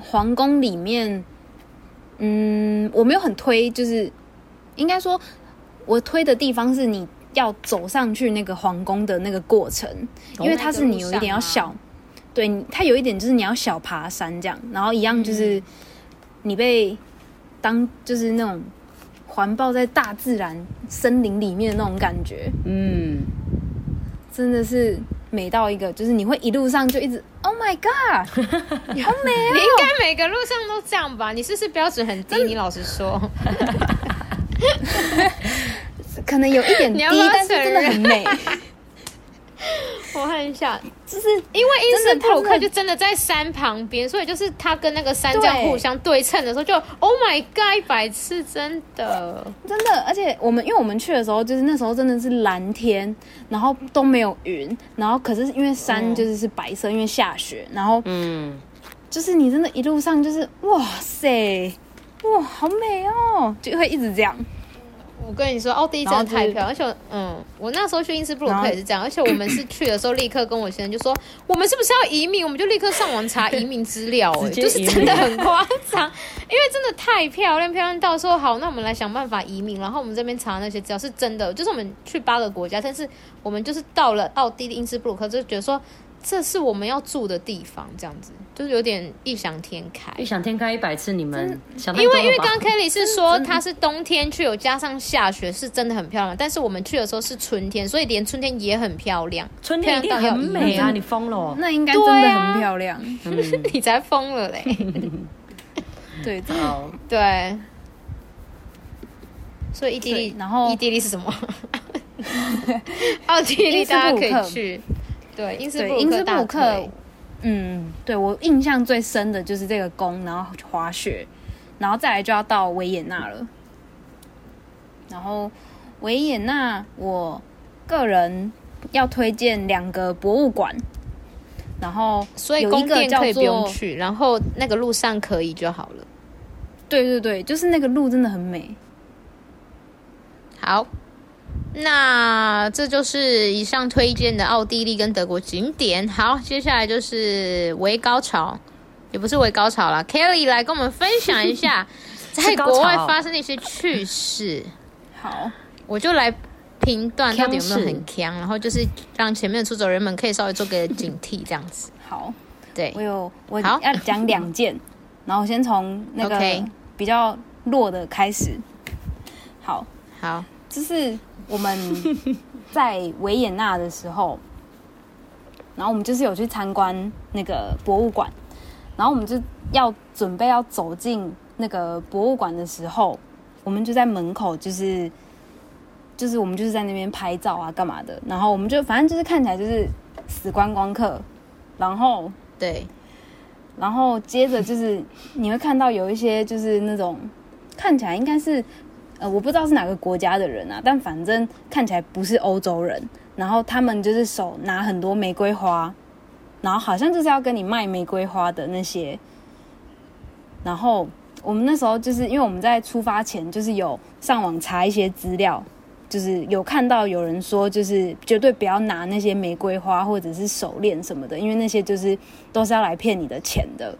C: 皇宫里面，嗯，我没有很推，就是应该说，我推的地方是你要走上去那个皇宫的那个过程，因为它是你有一点要小。对，它有一点就是你要小爬山这样，然后一样就是你被当就是那种环抱在大自然森林里面的那种感觉，嗯，真的是美到一个，就是你会一路上就一直 Oh my God，好美哦！
B: 你应该每个路上都这样吧？你是不是标准很低？你老实说，
C: 可能有一点 低，但是真的很美。
B: 我看一下，就是因为因斯布鲁克就真的在山旁边，所以就是它跟那个山这样互相对称的时候，就 Oh my God，百次，真的，
C: 真的，而且我们因为我们去的时候，就是那时候真的是蓝天，然后都没有云，然后可是因为山就是是白色，因为下雪，然后嗯，就是你真的一路上就是哇塞，哇，好美哦，就会一直这样。
B: 我跟你说，奥地利真的太漂亮，而且，嗯，我那时候去因斯布鲁克也是这样，而且我 们是去的时候，立刻跟我先生就说，我们是不是要移民？我们就立刻上网查移民资料，哎，就是真的很夸张，因为真的太漂亮，漂亮到说好，那我们来想办法移民。然后我们这边查那些资料是真的，就是我们去八个国家，但是我们就是到了奥地利因斯布鲁克，就觉得说。这是我们要住的地方，这样子就是有点异想天开。
A: 异想天开一百次，你们想
B: 因为因为刚刚 Kelly 是说它是冬天去，有加上下雪，是真的很漂亮。但是我们去的时候是春天，所以连春天也很漂亮。
A: 春天一定很美啊！你疯了？
C: 那应该真的很漂亮。
B: 你才疯了嘞！
C: 对，
B: 对，所以，意大利，
C: 然后
B: 意大利是什么？奥地利大家可以去。对，因斯因斯布克。
C: 嗯，对，我印象最深的就是这个宫，然后滑雪，然后再来就要到维也纳了。然后维也纳，我个人要推荐两个博物馆。然后，
B: 所以宫殿可以不用去，然后那个路上可以就好了。
C: 对对对，就是那个路真的很美。
B: 好，那这就是以上推荐的奥地利跟德国景点。好，接下来就是微高潮，也不是微高潮啦。Kelly 来跟我们分享一下 在国外发生的一些趣事。
C: 好，
B: 我就来。评断到底有没有很强，然后就是让前面的出走人们可以稍微做个警惕，这样子。
C: 好，
B: 对，
C: 我有我要讲两件，然后先从那个比较弱的开始。好，
B: 好，
C: 就是我们 在维也纳的时候，然后我们就是有去参观那个博物馆，然后我们就要准备要走进那个博物馆的时候，我们就在门口就是。就是我们就是在那边拍照啊，干嘛的？然后我们就反正就是看起来就是死观光客，然后
B: 对，
C: 然后接着就是你会看到有一些就是那种看起来应该是呃我不知道是哪个国家的人啊，但反正看起来不是欧洲人，然后他们就是手拿很多玫瑰花，然后好像就是要跟你卖玫瑰花的那些，然后我们那时候就是因为我们在出发前就是有上网查一些资料。就是有看到有人说，就是绝对不要拿那些玫瑰花或者是手链什么的，因为那些就是都是要来骗你的钱的。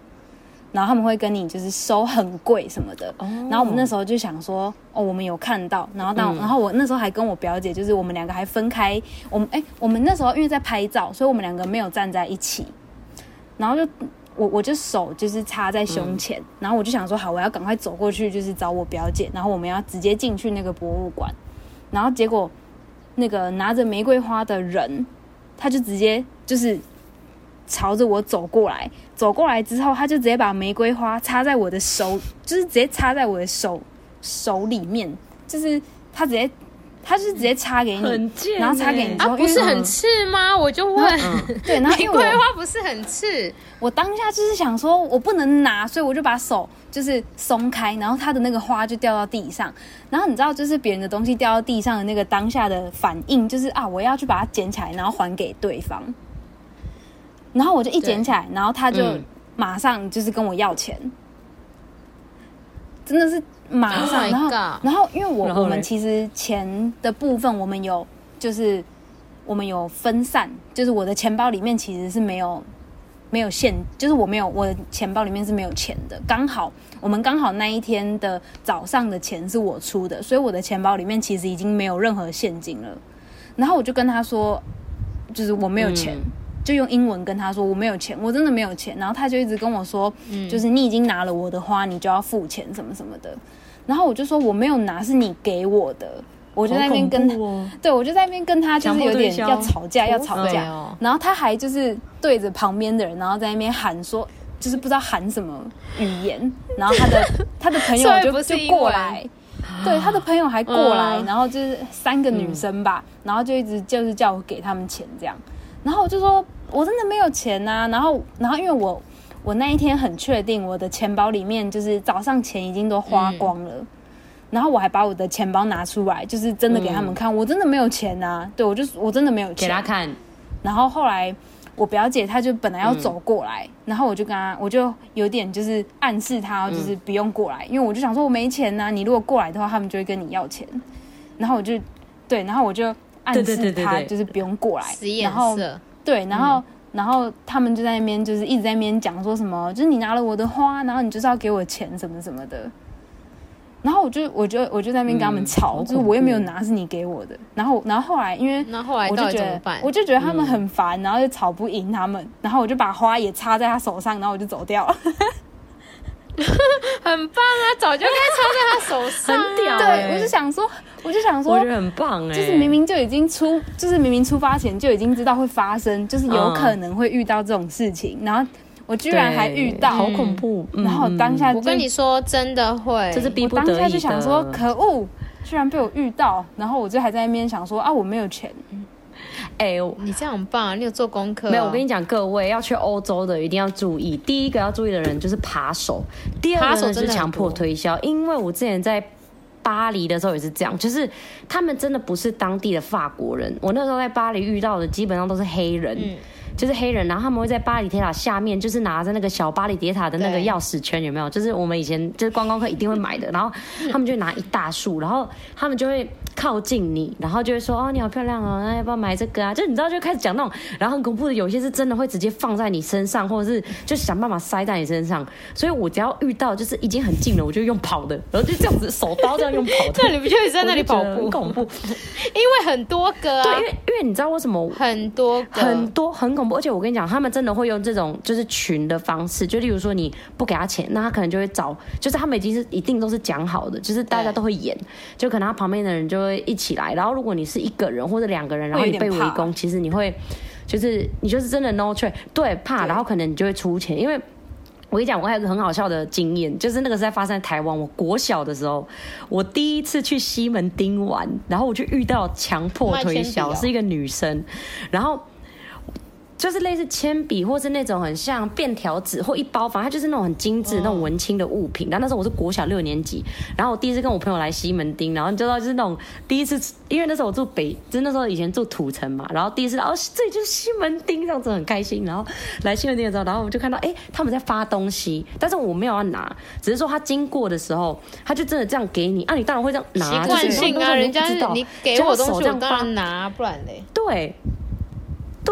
C: 然后他们会跟你就是收很贵什么的。然后我们那时候就想说，哦，我们有看到。然后当然后我那时候还跟我表姐，就是我们两个还分开。我们哎，我们那时候因为在拍照，所以我们两个没有站在一起。然后就我我就手就是插在胸前，然后我就想说，好，我要赶快走过去，就是找我表姐。然后我们要直接进去那个博物馆。然后结果，那个拿着玫瑰花的人，他就直接就是朝着我走过来。走过来之后，他就直接把玫瑰花插在我的手，就是直接插在我的手手里面。就是他直接，他就是直接插给你，
B: 欸、
C: 然后插给你之后，
B: 啊，不是很刺吗？我就问，
C: 嗯、对，然后
B: 玫瑰花不是很刺？
C: 我当下就是想说，我不能拿，所以我就把手。就是松开，然后他的那个花就掉到地上，然后你知道，就是别人的东西掉到地上的那个当下的反应，就是啊，我要去把它捡起来，然后还给对方。然后我就一捡起来，然后他就马上就是跟我要钱，嗯、真的是马上。然后，然后因为我我们其实钱的部分，我们有就是我们有分散，就是我的钱包里面其实是没有。没有现，就是我没有，我的钱包里面是没有钱的。刚好我们刚好那一天的早上的钱是我出的，所以我的钱包里面其实已经没有任何现金了。然后我就跟他说，就是我没有钱，嗯、就用英文跟他说我没有钱，我真的没有钱。然后他就一直跟我说，就是你已经拿了我的花，你就要付钱什么什么的。然后我就说我没有拿，是你给我的。我就在那边跟他，哦、对，我就在那边跟他，就是有点要吵架，要吵架。哦、然后他还就是对着旁边的人，然后在那边喊说，就是不知道喊什么语言。然后他的 他的朋友就就过来，对，他的朋友还过来，嗯、然后就是三个女生吧，嗯、然后就一直就是叫我给他们钱这样。然后我就说，我真的没有钱呐、啊。然后然后因为我我那一天很确定，我的钱包里面就是早上钱已经都花光了。嗯然后我还把我的钱包拿出来，就是真的给他们看，嗯、我真的没有钱呐、啊。对，我就我真的没有钱。
A: 给他看。
C: 然后后来我表姐她就本来要走过来，嗯、然后我就跟她，我就有点就是暗示她，就是不用过来，嗯、因为我就想说我没钱呐、啊，你如果过来的话，他们就会跟你要钱。然后我就对，然后我就暗示她，就是不用过来。然后对，然后、嗯、然后他们就在那边就是一直在那边讲说什么，就是你拿了我的花，然后你就是要给我钱什么什么的。然后我就我就我就在那边跟他们吵，嗯、就是我又没有拿，是你给我的。然后然后后来因为后来我就觉得我就觉得他们很烦，嗯、然后就吵不赢他们。然后我就把花也插在他手上，然后我就走掉了。
B: 很棒啊！早就该插在他手上，
A: 很屌、
C: 欸。对，我就想说，我就想说，
A: 我觉得很棒哎、欸，
C: 就是明明就已经出，就是明明出发前就已经知道会发生，就是有可能会遇到这种事情，嗯、然后。我居然还遇到，
A: 好恐怖！
C: 然后当下，
B: 我跟你说，真的会，
A: 就是逼不得已。
C: 我当下就想说，可恶，居然被我遇到，然后我就还在那边想说啊，我没有钱。
A: 哎、欸，
B: 你这样很棒，你有做功课、啊？
A: 没有，我跟你讲，各位要去欧洲的一定要注意，第一个要注意的人就是扒手，第二个是强迫推销，因为我之前在巴黎的时候也是这样，就是他们真的不是当地的法国人，我那时候在巴黎遇到的基本上都是黑人。嗯就是黑人，然后他们会在巴黎铁塔下面，就是拿着那个小巴黎铁塔的那个钥匙圈，有没有？就是我们以前就是观光客一定会买的。然后他们就拿一大束，然后他们就会靠近你，然后就会说：“哦，你好漂亮哦，那要不要买这个啊？”就你知道，就开始讲那种，然后很恐怖的，有些是真的会直接放在你身上，或者是就想办法塞在你身上。所以我只要遇到就是已经很近了，我就用跑的，然后就这样子手刀这样用跑的。
B: 那你不就在那里跑步？
A: 很恐怖，
B: 因为很多个啊。
A: 对，因为因为你知道为什么
B: 很多
A: 很多很恐怖，而且我跟你讲，他们。真的会用这种就是群的方式，就例如说你不给他钱，那他可能就会找，就是他们已经是一定都是讲好的，就是大家都会演，就可能他旁边的人就会一起来。然后如果你是一个人或者两个人，然后你被围攻，其实你会就是你就是真的 no trade，对，怕，然后可能你就会出钱。因为我跟你讲，我还有个很好笑的经验，就是那个是在发生在台湾，我国小的时候，我第一次去西门町玩，然后我就遇到强迫推销，是一个女生，然后。就是类似铅笔，或是那种很像便条纸或一包，反正它就是那种很精致、那种文青的物品。然后那时候我是国小六年级，然后我第一次跟我朋友来西门町，然后你知道就是那种第一次，因为那时候我住北，就是那时候以前住土城嘛，然后第一次，哦，这里就是西门町，这样子很开心。然后来西门町的时候，然后我就看到，哎、他们在发东西，但是我没有要拿，只是说他经过的时候，他就真的这样给你，啊，你当然会这样拿，
B: 习惯性啊，人家是你给我东西，我当然拿，不然嘞，
A: 对。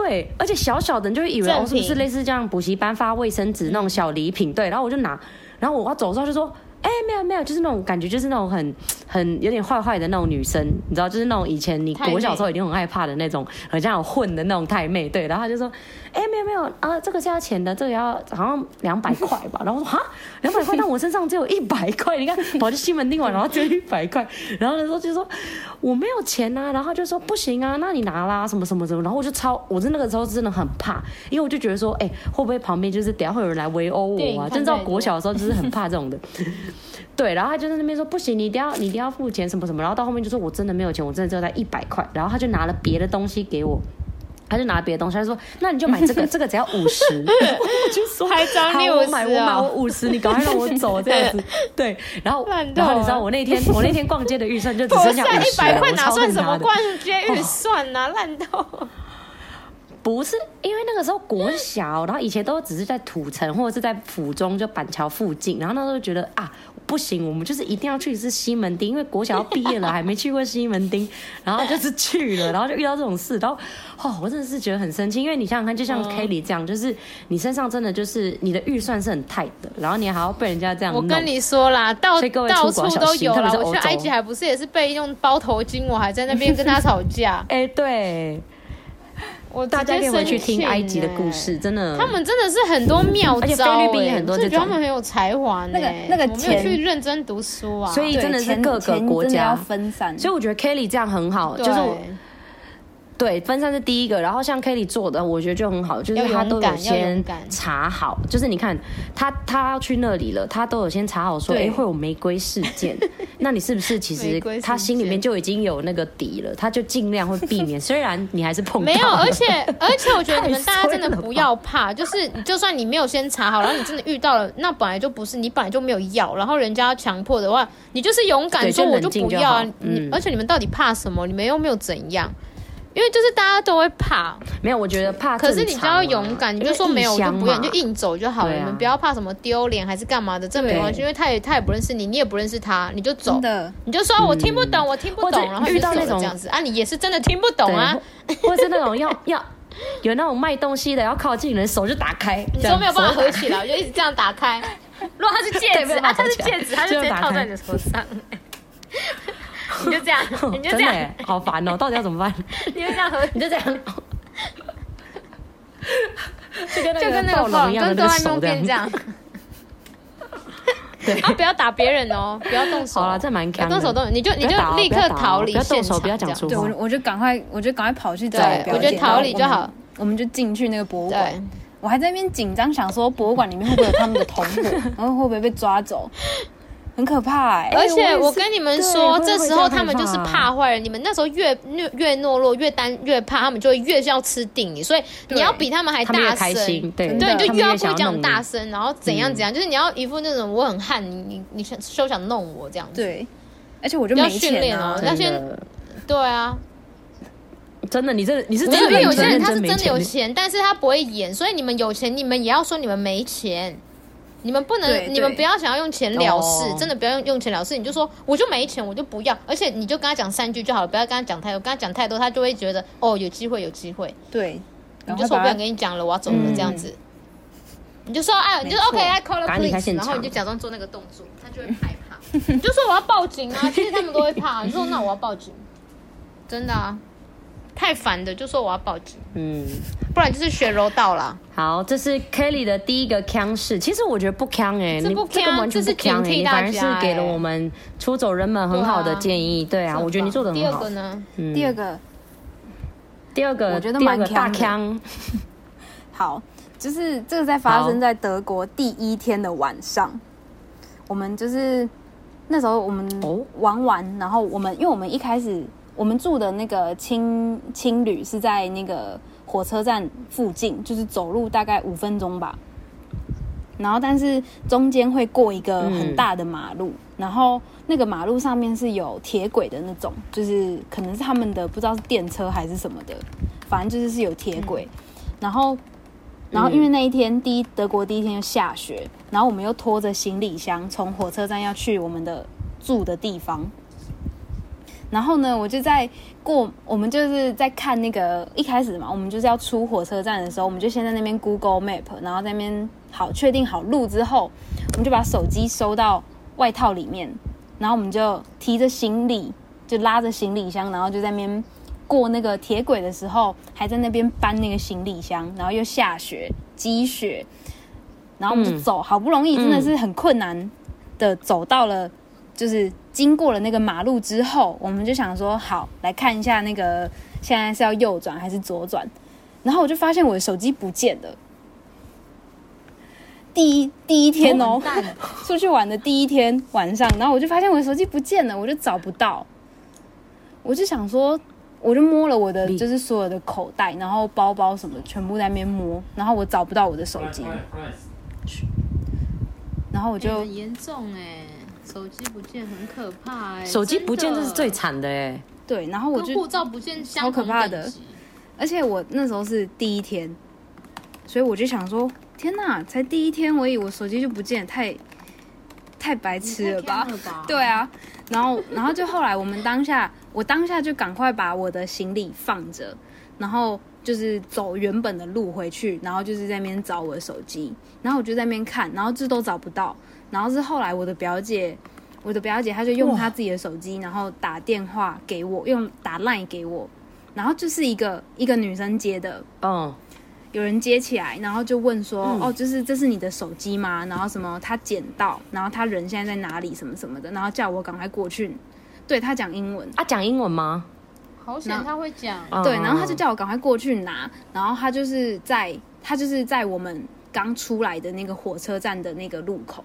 A: 对，而且小小的你就会以为哦，是不是类似这样补习班发卫生纸那种小礼品？对，然后我就拿，然后我要走的时候就说。哎、欸，没有没有，就是那种感觉，就是那种很很有点坏坏的那种女生，你知道，就是那种以前你国小时候一定很害怕的那种，很像有混的那种太妹。对，然后他就说，哎、欸，没有没有啊，这个是要钱的，这个要好像两百块吧。然后我说哈，两百块，但我身上只有一百块。你看，跑去西门町玩，然后只有一百块。然后那时候就说我没有钱啊，然后就说不行啊，那你拿啦，什么什么什么。然后我就超，我是那个时候真的很怕，因为我就觉得说，哎、欸，会不会旁边就是等下会有人来围殴我啊？真知道国小的时候就是很怕这种的。对，然后他就在那边说不行，你一定要你一定要付钱什么什么，然后到后面就说我真的没有钱，我真的只有带一百块，然后他就拿了别的东西给我，他就拿别的东西，他就说那你就买这个，这个只要五十，我就说
B: 还找你
A: 我买我买我五十，你赶快让我走这样子，对，然后然后你知道我那天 我那天逛街的预算就只剩下五十，
B: 一百块哪算什么逛街预算啊，烂透。
A: 不是，因为那个时候国小，然后以前都只是在土城或者是在府中，就板桥附近，然后那时候觉得啊，不行，我们就是一定要去一次西门町，因为国小要毕业了，还没去过西门町，然后就是去了，然后就遇到这种事，然后哦，我真的是觉得很生气，因为你想想看，就像 Kelly 这样，就是你身上真的就是你的预算是很 tight 的，然后你还要被人家这样，
B: 我跟你说啦，到到处都有啦，我去埃及还不是也是被用包头巾，我还在那边跟他吵架，
A: 哎，对。我大家可以回去听埃及的故事，真的，
B: 他们真的是很多妙招，而且菲律宾也很多这种，觉得他们很有才华。
C: 那个那个钱
B: 去认真读书啊，
A: 所以真的是各个国家
C: 要分散。
A: 所以我觉得 Kelly 这样很好，就是。对，分散是第一个，然后像 Kelly 做的，我觉得就很好，就是他都有先查好，就是你看他他要去那里了，他都有先查好说，哎，会有玫瑰事件，那你是不是其实他心里面就已经有那个底了，他就尽量会避免，虽然你还是碰到
B: 没有，而且而且我觉得你们大家真的不要怕，就是就算你没有先查好，然后你真的遇到了，那本来就不是你本来就没有要，然后人家要强迫的话，你就是勇敢说我就不要啊，你而且你们到底怕什么？你们又没有怎样。因为就是大家都会怕，
A: 没有，我觉得怕。
B: 可是你只要勇敢，你就说没有，我就不愿意，就硬走就好了。你们不要怕什么丢脸还是干嘛的，这没关系。因为他也他也不认识你，你也不认识他，你就走，你就说我听不懂，我听不懂，然后遇到那种这样子啊，你也是真的听不懂啊，
A: 或者是那种要要有那种卖东西的要靠近人，手就打开，
B: 你说没有办法合起来，我就一直这样打开。如果他是戒指啊，他是戒指，他就直接套在你的手上。你就这样，你就这样，
A: 好烦哦！到底要怎么办？
B: 你就这样，
A: 你就这样，
B: 就跟就跟那个暴龙一样，跟哆啦 A 梦变这样。对啊，不要打别人哦，不要动手。
A: 好了，这蛮强。
B: 动手动手，你就你就立刻逃离现场，
A: 不要讲出话。
C: 对，我我就赶快，我就赶快跑去找。
B: 我觉得逃离就好，
C: 我们就进去那个博物馆。我还在那边紧张，想说博物馆里面会不会有他们的同伙，然后会不会被抓走。很可怕哎、欸。
B: 而且我跟你们说，这时候他们就是怕坏人。
A: 啊、
B: 你们那时候越越越懦弱，越单越怕，他们就会越要吃定你。所以你要比他们还大声，对，对，你就越要不讲大声，然后怎样怎样，就是你要一副那种我很悍，你你你休想弄我这样子。
C: 对，而且我就没钱
B: 哦，要先对啊。
A: 真的，你这你是
B: 真的有钱人，他是真的有钱，但是他不会演，所以你们有钱，你们也要说你们没钱，你们不能，你们不要想要用钱了事，真的不要用用钱了事，你就说我就没钱，我就不要，而且你就跟他讲三句就好了，不要跟他讲太多，跟他讲太多，他就会觉得哦，有机会，有机会，
C: 对，
B: 你就说我不想跟你讲了，我要走了这样子，你就说哎，你就说 OK，I call the police，然后你就假装做那个动作，他就会害怕，你就说我要报警啊，其实他们都会怕，你说那我要报警，真的啊。太烦的，就说我要报警。嗯，不然就是血柔道了。
A: 好，这是 Kelly 的第一个腔式。其实我觉得不腔哎、欸，
B: 这不锵，这完全不锵、欸、
A: 你反而是给了我们出走人们很好的建议。对啊，对啊我觉得你做的很好。
B: 第二个呢？
C: 嗯、第二个，
A: 第二个，
C: 我觉得蛮
A: 大腔。
C: 好，就是这个在发生在德国第一天的晚上，我们就是那时候我们玩完，哦、然后我们因为我们一开始。我们住的那个青青旅是在那个火车站附近，就是走路大概五分钟吧。然后，但是中间会过一个很大的马路，嗯、然后那个马路上面是有铁轨的那种，就是可能是他们的不知道是电车还是什么的，反正就是是有铁轨。嗯、然后，然后因为那一天第一德国第一天就下雪，然后我们又拖着行李箱从火车站要去我们的住的地方。然后呢，我就在过，我们就是在看那个一开始嘛，我们就是要出火车站的时候，我们就先在那边 Google Map，然后在那边好确定好路之后，我们就把手机收到外套里面，然后我们就提着行李，就拉着行李箱，然后就在那边过那个铁轨的时候，还在那边搬那个行李箱，然后又下雪积雪，然后我们就走，好不容易真的是很困难的走到了。就是经过了那个马路之后，我们就想说好来看一下那个现在是要右转还是左转，然后我就发现我的手机不见了。第一第一天哦，出去玩的第一天晚上，然后我就发现我的手机不见了，我就找不到。我就想说，我就摸了我的就是所有的口袋，然后包包什么全部在那边摸，然后我找不到我的手机。然后我就
B: 很严重哎。手机不见很可怕哎、欸，
A: 手机不见这是最惨的哎、欸。
C: 对，然后我就
B: 护照不见，
C: 好可怕的。而且我那时候是第一天，所以我就想说，天哪，才第一天，我以为我手机就不见，太太白痴了吧？了吧对啊，然后然后就后来我们当下，我当下就赶快把我的行李放着，然后就是走原本的路回去，然后就是在那边找我的手机，然后我就在那边看，然后这都找不到。然后是后来我的表姐，我的表姐她就用她自己的手机，然后打电话给我，用打 line 给我，然后就是一个一个女生接的，嗯，有人接起来，然后就问说，嗯、哦，就是这是你的手机吗？然后什么他捡到，然后他人现在在哪里？什么什么的，然后叫我赶快过去。对，他讲英文，
A: 啊，讲英文吗？
B: 好险他会讲，
C: 后对，然后他就叫我赶快过去拿，然后他就是在他就是在我们刚出来的那个火车站的那个路口。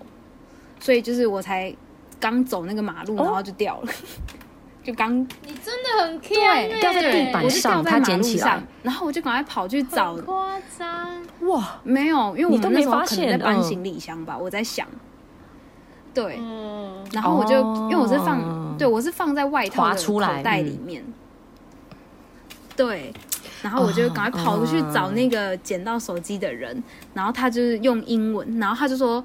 C: 所以就是我才刚走那个马路，然后就掉了，就刚
B: 你真的很对，
A: 掉在地板上，他捡起来，
C: 然后我就赶快跑去找。
B: 夸张
C: 哇！没有，因为我们那时候可能在搬行李箱吧，我在想。对，然后我就因为我是放，对我是放在外套的口袋里面。对，然后我就赶快跑出去找那个捡到手机的人，然后他就是用英文，然后他就说。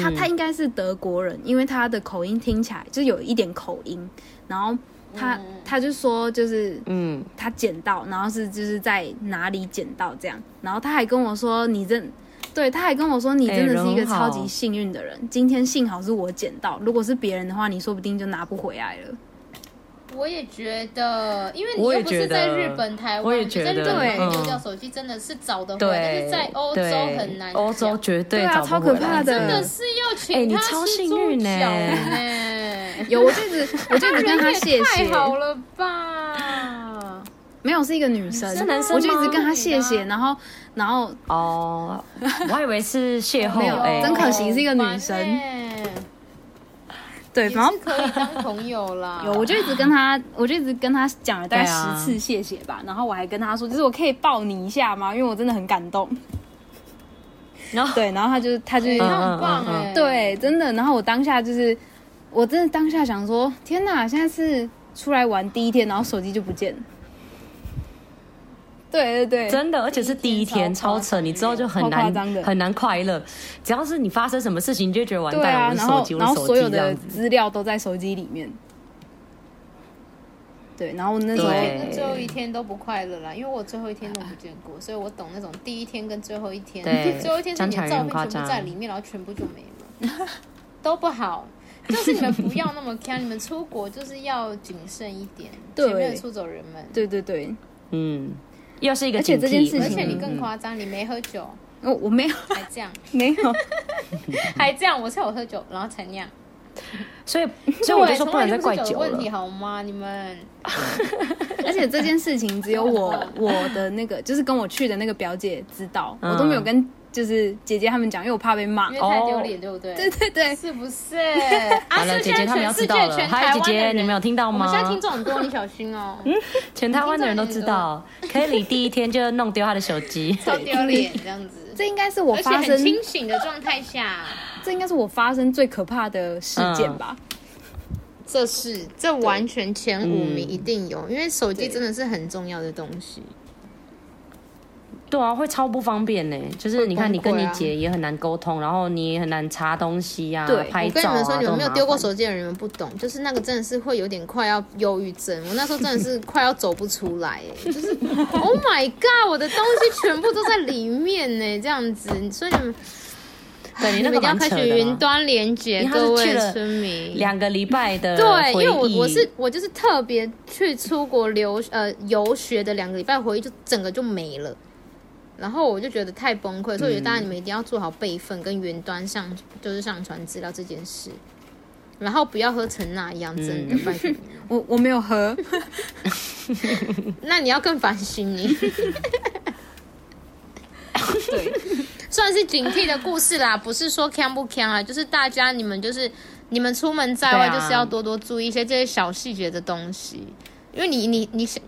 C: 他他应该是德国人，因为他的口音听起来就有一点口音。然后他他就说，就是嗯，他捡到，然后是就是在哪里捡到这样。然后他还跟我说，你真对，他还跟我说，你真的是一个超级幸运的人。今天幸好是我捡到，如果是别人的话，你说不定就拿不回来了。
B: 我也觉得，因为你又不是在日本、台湾，在日本丢掉手机真的是找得回来，但是在欧洲很难，
A: 欧洲绝对
C: 啊，超可怕的，
B: 真的是要请他吃猪脚呢。
C: 有，我就一直，我就一直跟他谢谢，
B: 太好了吧？
C: 没有，是一个女生，是男生，我就一直跟他谢谢，然后，然后，
A: 哦，我还以为是 邂逅，
C: 没有，真可惜是一个女生。对，然后
B: 可以当朋友啦。
C: 有，我就一直跟他，我就一直跟他讲了大概十次谢谢吧。啊、然后我还跟他说，就是我可以抱你一下吗？因为我真的很感动。然后对，然后他就他就、欸、
B: 他很棒哎，
C: 对，真的。然后我当下就是，我真的当下想说，天哪，现在是出来玩第一天，然后手机就不见了。对对对，
A: 真的，而且是第一天，超扯！你之后就很难很难快乐。只要是你发生什么事情，你就觉得完蛋。
C: 啊、
A: 我的手机，
C: 然后然后所有的资料都在手机里面。对，然后那时候
B: 最后一天都不快乐啦，因为我最后一天都不见过，所以我懂那种第一天跟最后一天。最后一天是你的照片全部在里面，然后全部就没了，都不好。就是你们不要那么看，你们出国就是要谨慎一点。对，前面的出走人们。
C: 对对对，
A: 嗯。又是一个，而
C: 且这件事情，
B: 而且你更夸张，你没喝酒，
C: 我我没有，
B: 还这样，
C: 没有，
B: 还这样，我是有喝酒，然后才那样，
A: 所以所以我就说不能再怪酒
B: 问题好吗？你们，
C: 而且这件事情只有我我的那个就是跟我去的那个表姐知道，我都没有跟。就是姐姐他们讲，因为我怕被骂，
B: 因为太丢脸，对不对？
C: 对对对，
B: 是不是？
A: 好了，姐姐他们要知道了。嗨，姐姐，你没有听到吗？
B: 我现在听众很多，你小心哦。
A: 嗯，全台湾的人都知道，Kelly 第一天就弄丢他的手机，
B: 超丢脸这样子。
C: 这应该是我发生
B: 清醒的状态下，
C: 这应该是我发生最可怕的事件吧？
B: 这是，这完全前五名一定有，因为手机真的是很重要的东西。
A: 对啊，会超不方便呢。就是你看，你跟你姐也很难沟通，然后你也很难查东西啊，
B: 对
A: 拍照啊。
B: 我跟你们说，你们没有丢过手机的人，你们不懂。就是那个真的是会有点快要忧郁症，我那时候真的是快要走不出来，哎，就是 Oh my God，我的东西全部都在里面呢，这样子。所以你们，
A: 对你那个
B: 一定要开始云端连接，各位村民，
A: 两个礼拜的
B: 对，因为我我是我就是特别去出国留呃游学的两个礼拜回忆，就整个就没了。然后我就觉得太崩溃，所以我觉得大家你们一定要做好备份跟云端上，就是上传资料这件事。然后不要喝成那样，真的拜托你。
C: 我我没有喝，
B: 那你要更反省你。对，算是警惕的故事啦，不是说锵不锵啊，就是大家你们就是你们出门在外就是要多多注意一些这些小细节的东西，因为你你你想。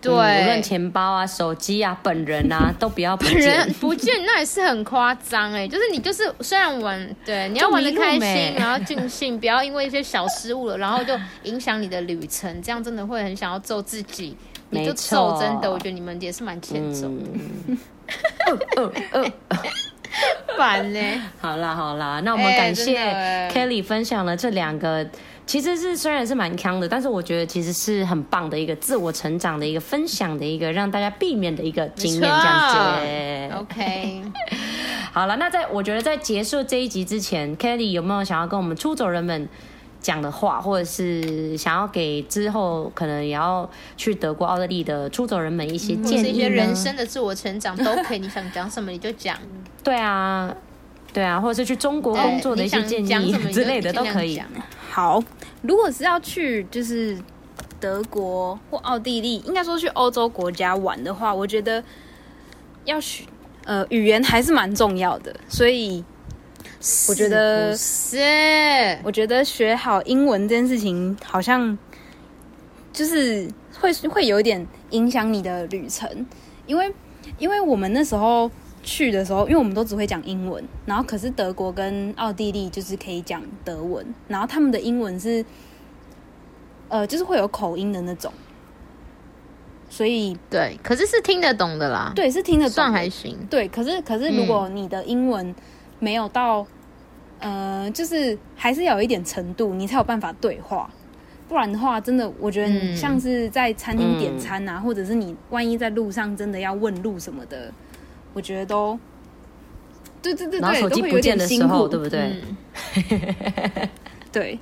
B: 对，无论
A: 钱包啊、手机啊、本人啊，都不要不见。
B: 本人不见，那也是很夸张哎。就是你就是虽然玩，对，你要玩的开心，然后尽兴，不要因为一些小失误了，然后就影响你的旅程，这样真的会很想要揍自己。你就揍，真的，我觉得你们也是蛮欠揍的。烦呢。
A: 好啦好啦，那我们感谢 Kelly 分享了这两个。其实是虽然是蛮锵的，但是我觉得其实是很棒的一个自我成长的一个分享的一个让大家避免的一个经验，这样子。
B: OK，
A: 好了，那在我觉得在结束这一集之前，Kelly 有没有想要跟我们出走人们讲的话，或者是想要给之后可能也要去德国、奥地利的出走人们一些建议、
B: 嗯、一些人生的自我成长都可以，你想讲什么你就讲。
A: 对啊，对啊，或者是去中国工作的一些建议之类的都可以。
C: 好，如果是要去就是德国或奥地利，应该说去欧洲国家玩的话，我觉得要学呃语言还是蛮重要的，所以我觉得
B: 是，
C: 我觉得学好英文这件事情好像就是会会有一点影响你的旅程，因为因为我们那时候。去的时候，因为我们都只会讲英文，然后可是德国跟奥地利就是可以讲德文，然后他们的英文是，呃，就是会有口音的那种，所以
B: 对，可是是听得懂的啦，
C: 对，是听得懂，
B: 算还行。
C: 对，可是可是如果你的英文没有到，嗯、呃，就是还是要有一点程度，你才有办法对话，不然的话，真的我觉得你像是在餐厅点餐啊，嗯、或者是你万一在路上真的要问路什么的。我觉得都，对对对对，
A: 然后手机不见的时候，对不对？
C: 嗯、对，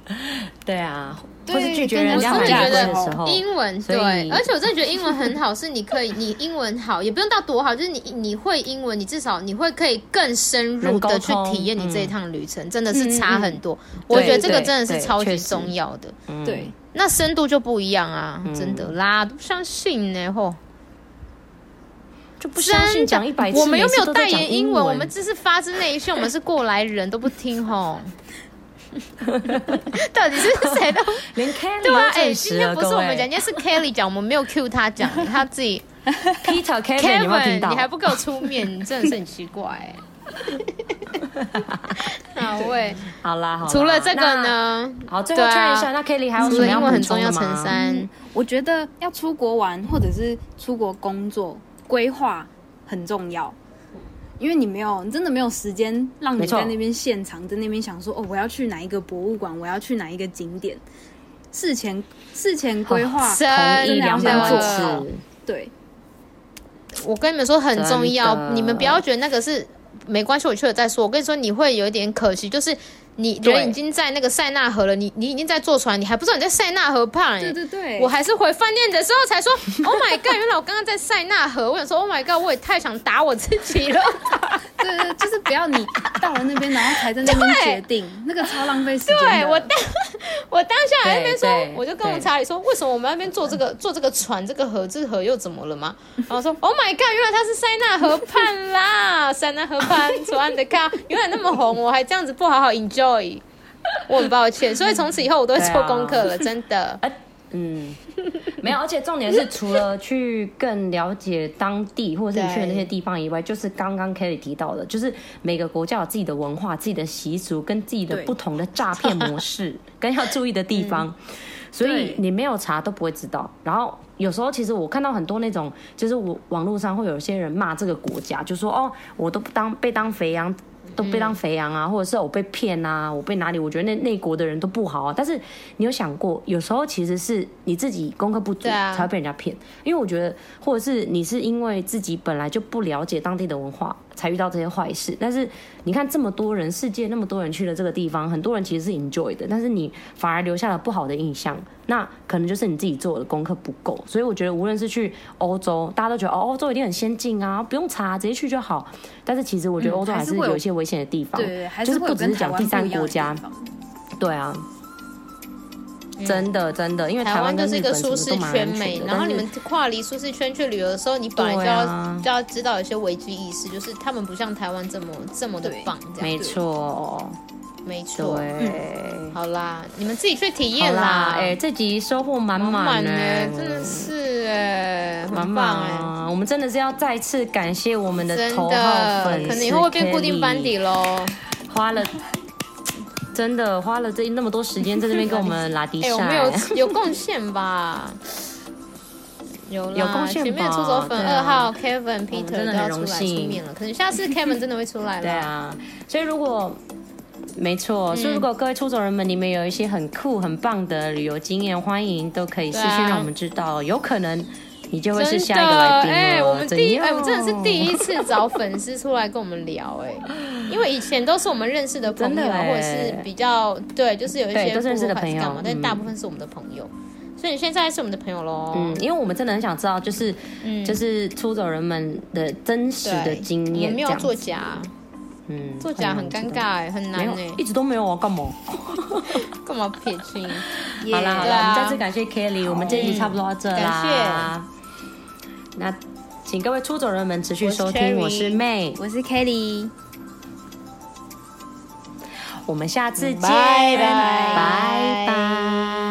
A: 对啊，或是拒绝人家买东西的时候，
B: 英文对，而且我真的觉得英文很好，是你可以，你英文好也不用到多好，就是你你会英文，你至少你会可以更深入的去体验你这一趟旅程，真的是差很多。我觉得这个真的是超级重要的，对，那深度就不一样啊，真的啦，都不相信呢，吼。
A: 就不相信讲一百次，
B: 我们又没有代言英文，我们只是发自内心，我们是过来人都不听吼。到底是谁都？
A: 连 Kelly
B: 对啊，
A: 哎，
B: 今天不是我们讲，今天是 Kelly 讲，我们没有 cue 他讲，他自己
A: Peter Kevin，你有有？
B: 你还不给我出面，你真的是很奇怪哎。好，喂，
A: 好啦，
B: 除了这个呢？
A: 好，最后确认一下，那 Kelly 还有什么
B: 英文很重要？陈三，
C: 我觉得要出国玩或者是出国工作，规划很重要。因为你没有，你真的没有时间让你在那边现场，在那边想说哦，我要去哪一个博物馆，我要去哪一个景点，事前事前规划，
A: 同意两百次。
C: 对，
B: 我跟你们说很重要，你们不要觉得那个是没关系，我去了再说。我跟你说，你会有一点可惜，就是。你人已经在那个塞纳河了，你你已经在坐船，你还不知道你在塞纳河畔、欸。
C: 对对对，
B: 我还是回饭店的时候才说，Oh my god！原来我刚刚在塞纳河。我想说，Oh my god！我也太想打我自己了。
C: 对对，就是不要你到了那边，然后才在那边决定，那个超浪费时间。
B: 对我当我当下在那边说，我就跟我查理说，为什么我们那边坐这个坐这个船，这个河这个河又怎么了吗？然后说，Oh my god！原来它是塞纳河畔啦，塞纳河畔船的靠，原来那么红，我还这样子不好好 enjoy。我很抱歉，所以从此以后我都会做功课了，啊、真的。
A: 嗯，没有，而且重点是，除了去更了解当地或者是你去的那些地方以外，就是刚刚 Kelly 提到的，就是每个国家有自己的文化、自己的习俗跟自己的不同的诈骗模式，跟要注意的地方。嗯、所以你没有查都不会知道。然后有时候其实我看到很多那种，就是我网络上会有些人骂这个国家，就说哦，我都不当被当肥羊。都被当肥羊啊，或者是我被骗啊，我被哪里？我觉得那那国的人都不好啊。但是你有想过，有时候其实是你自己功课不足才会被人家骗。因为我觉得，或者是你是因为自己本来就不了解当地的文化，才遇到这些坏事。但是你看这么多人，世界那么多人去了这个地方，很多人其实是 enjoy 的，但是你反而留下了不好的印象。那可能就是你自己做的功课不够。所以我觉得，无论是去欧洲，大家都觉得哦，欧洲一定很先进啊，不用查，直接去就好。但是其实我觉得欧洲还是有一些危险的地方，对，就是不只是讲第三国家。对啊，真的真的，因为台湾就是一个舒适圈美，
B: 然后你们跨离舒适圈去旅游的时候，你本来就要就要知道一些危机意识，就是他们不像台湾这么这么的棒，
A: 没错。
B: 没错，嗯，好啦，你们自己去体验啦。
A: 哎，这集收获满满呢，
B: 真的是哎，
A: 满满啊！我们真的是要再次感谢我们的头号粉丝，
B: 可能以后会变固定班底喽。
A: 花了，真的花了这那么多时间在这边跟我们拉迪赛，
B: 有没有有贡献吧？有有贡献吧？前面出走粉二号 Kevin Peter 真的很荣幸出面了，可能下次 Kevin 真的会出来了。
A: 对啊，所以如果。没错，所以如果各位出走人们，你们有一些很酷、很棒的旅游经验，欢迎都可以私信让我们知道，有可能你就会是下一个来宾了。哎，
B: 我们第一，哎，我真的是第一次找粉丝出来跟我们聊，哎，因为以前都是我们认识的朋友，或者是比较对，就是有一些
A: 都认识的朋友，
B: 但大部分是我们的朋友，所以你现在是我们的朋友喽。
A: 嗯，因为我们真的很想知道，就是就是出走人们的真实的经验，
B: 没有作假。嗯，作假很尴尬哎，很难哎，
A: 一直都没有啊，干嘛？
B: 干嘛撇清？
A: 好啦好啦，我们再次感谢 Kelly，我们这一集差不多到这啦。感谢。那请各位出走人们持续收听，我是 May，
C: 我是 Kelly，
A: 我们下次见，拜拜。拜拜。